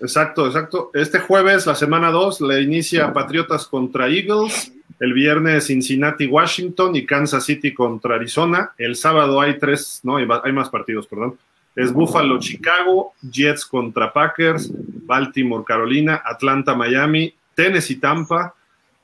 Exacto, exacto. Este jueves, la semana 2, le inicia Patriotas contra Eagles. El viernes Cincinnati, Washington y Kansas City contra Arizona. El sábado hay tres, no, hay más partidos, perdón. Es Buffalo, Chicago, Jets contra Packers, Baltimore, Carolina, Atlanta, Miami, Tennessee, Tampa,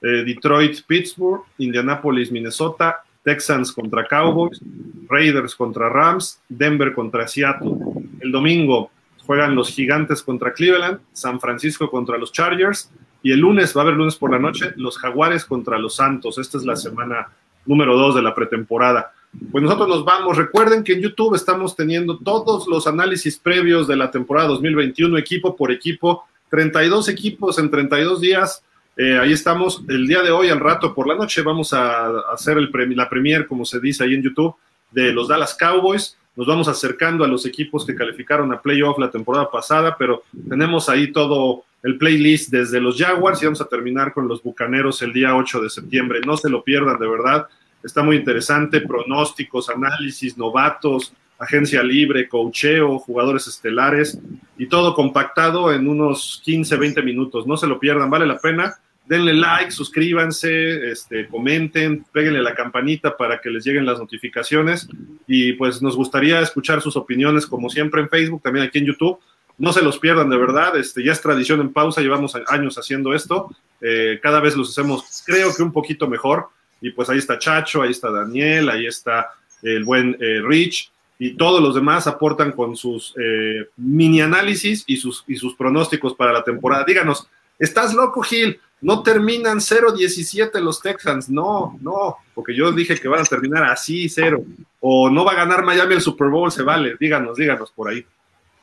eh, Detroit, Pittsburgh, Indianapolis, Minnesota, Texans contra Cowboys, Raiders contra Rams, Denver contra Seattle. El domingo juegan los Gigantes contra Cleveland, San Francisco contra los Chargers, y el lunes, va a haber lunes por la noche, los Jaguares contra los Santos. Esta es la semana número dos de la pretemporada. Pues nosotros nos vamos. Recuerden que en YouTube estamos teniendo todos los análisis previos de la temporada 2021, equipo por equipo, 32 equipos en 32 días. Eh, ahí estamos. El día de hoy, al rato por la noche, vamos a hacer el la premier, como se dice ahí en YouTube, de los Dallas Cowboys. Nos vamos acercando a los equipos que calificaron a playoff la temporada pasada, pero tenemos ahí todo el playlist desde los Jaguars y vamos a terminar con los Bucaneros el día 8 de septiembre. No se lo pierdan, de verdad. Está muy interesante. Pronósticos, análisis, novatos, agencia libre, cocheo, jugadores estelares y todo compactado en unos 15, 20 minutos. No se lo pierdan, vale la pena. Denle like, suscríbanse, este, comenten, péguenle la campanita para que les lleguen las notificaciones. Y pues nos gustaría escuchar sus opiniones como siempre en Facebook, también aquí en YouTube. No se los pierdan de verdad, este, ya es tradición en pausa, llevamos años haciendo esto, eh, cada vez los hacemos creo que un poquito mejor, y pues ahí está Chacho, ahí está Daniel, ahí está el buen eh, Rich, y todos los demás aportan con sus eh, mini análisis y sus, y sus pronósticos para la temporada. Díganos, ¿estás loco, Gil? No terminan 0-17 los Texans, no, no, porque yo dije que van a terminar así, cero, o no va a ganar Miami el Super Bowl, se vale, díganos, díganos por ahí.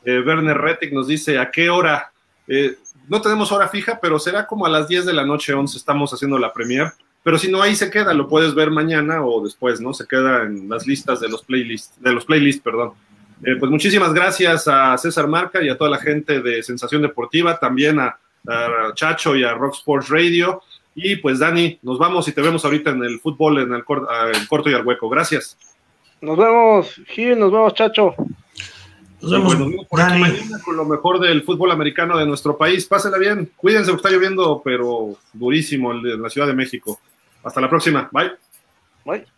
Eh, Werner Rettig nos dice a qué hora. Eh, no tenemos hora fija, pero será como a las 10 de la noche, 11, estamos haciendo la premier. Pero si no, ahí se queda, lo puedes ver mañana o después, ¿no? Se queda en las listas de los playlists, de los playlists, perdón. Eh, pues muchísimas gracias a César Marca y a toda la gente de Sensación Deportiva, también a, Chacho y a Rock Sports Radio. Y pues Dani, nos vamos y te vemos ahorita en el fútbol, en el, el corto y al hueco. Gracias. Nos vemos, Gil, nos vemos, Chacho. Nos vemos, mañana con lo mejor del fútbol americano de nuestro país. Pásenla bien. Cuídense, está lloviendo, pero durísimo en la Ciudad de México. Hasta la próxima. Bye. Bye.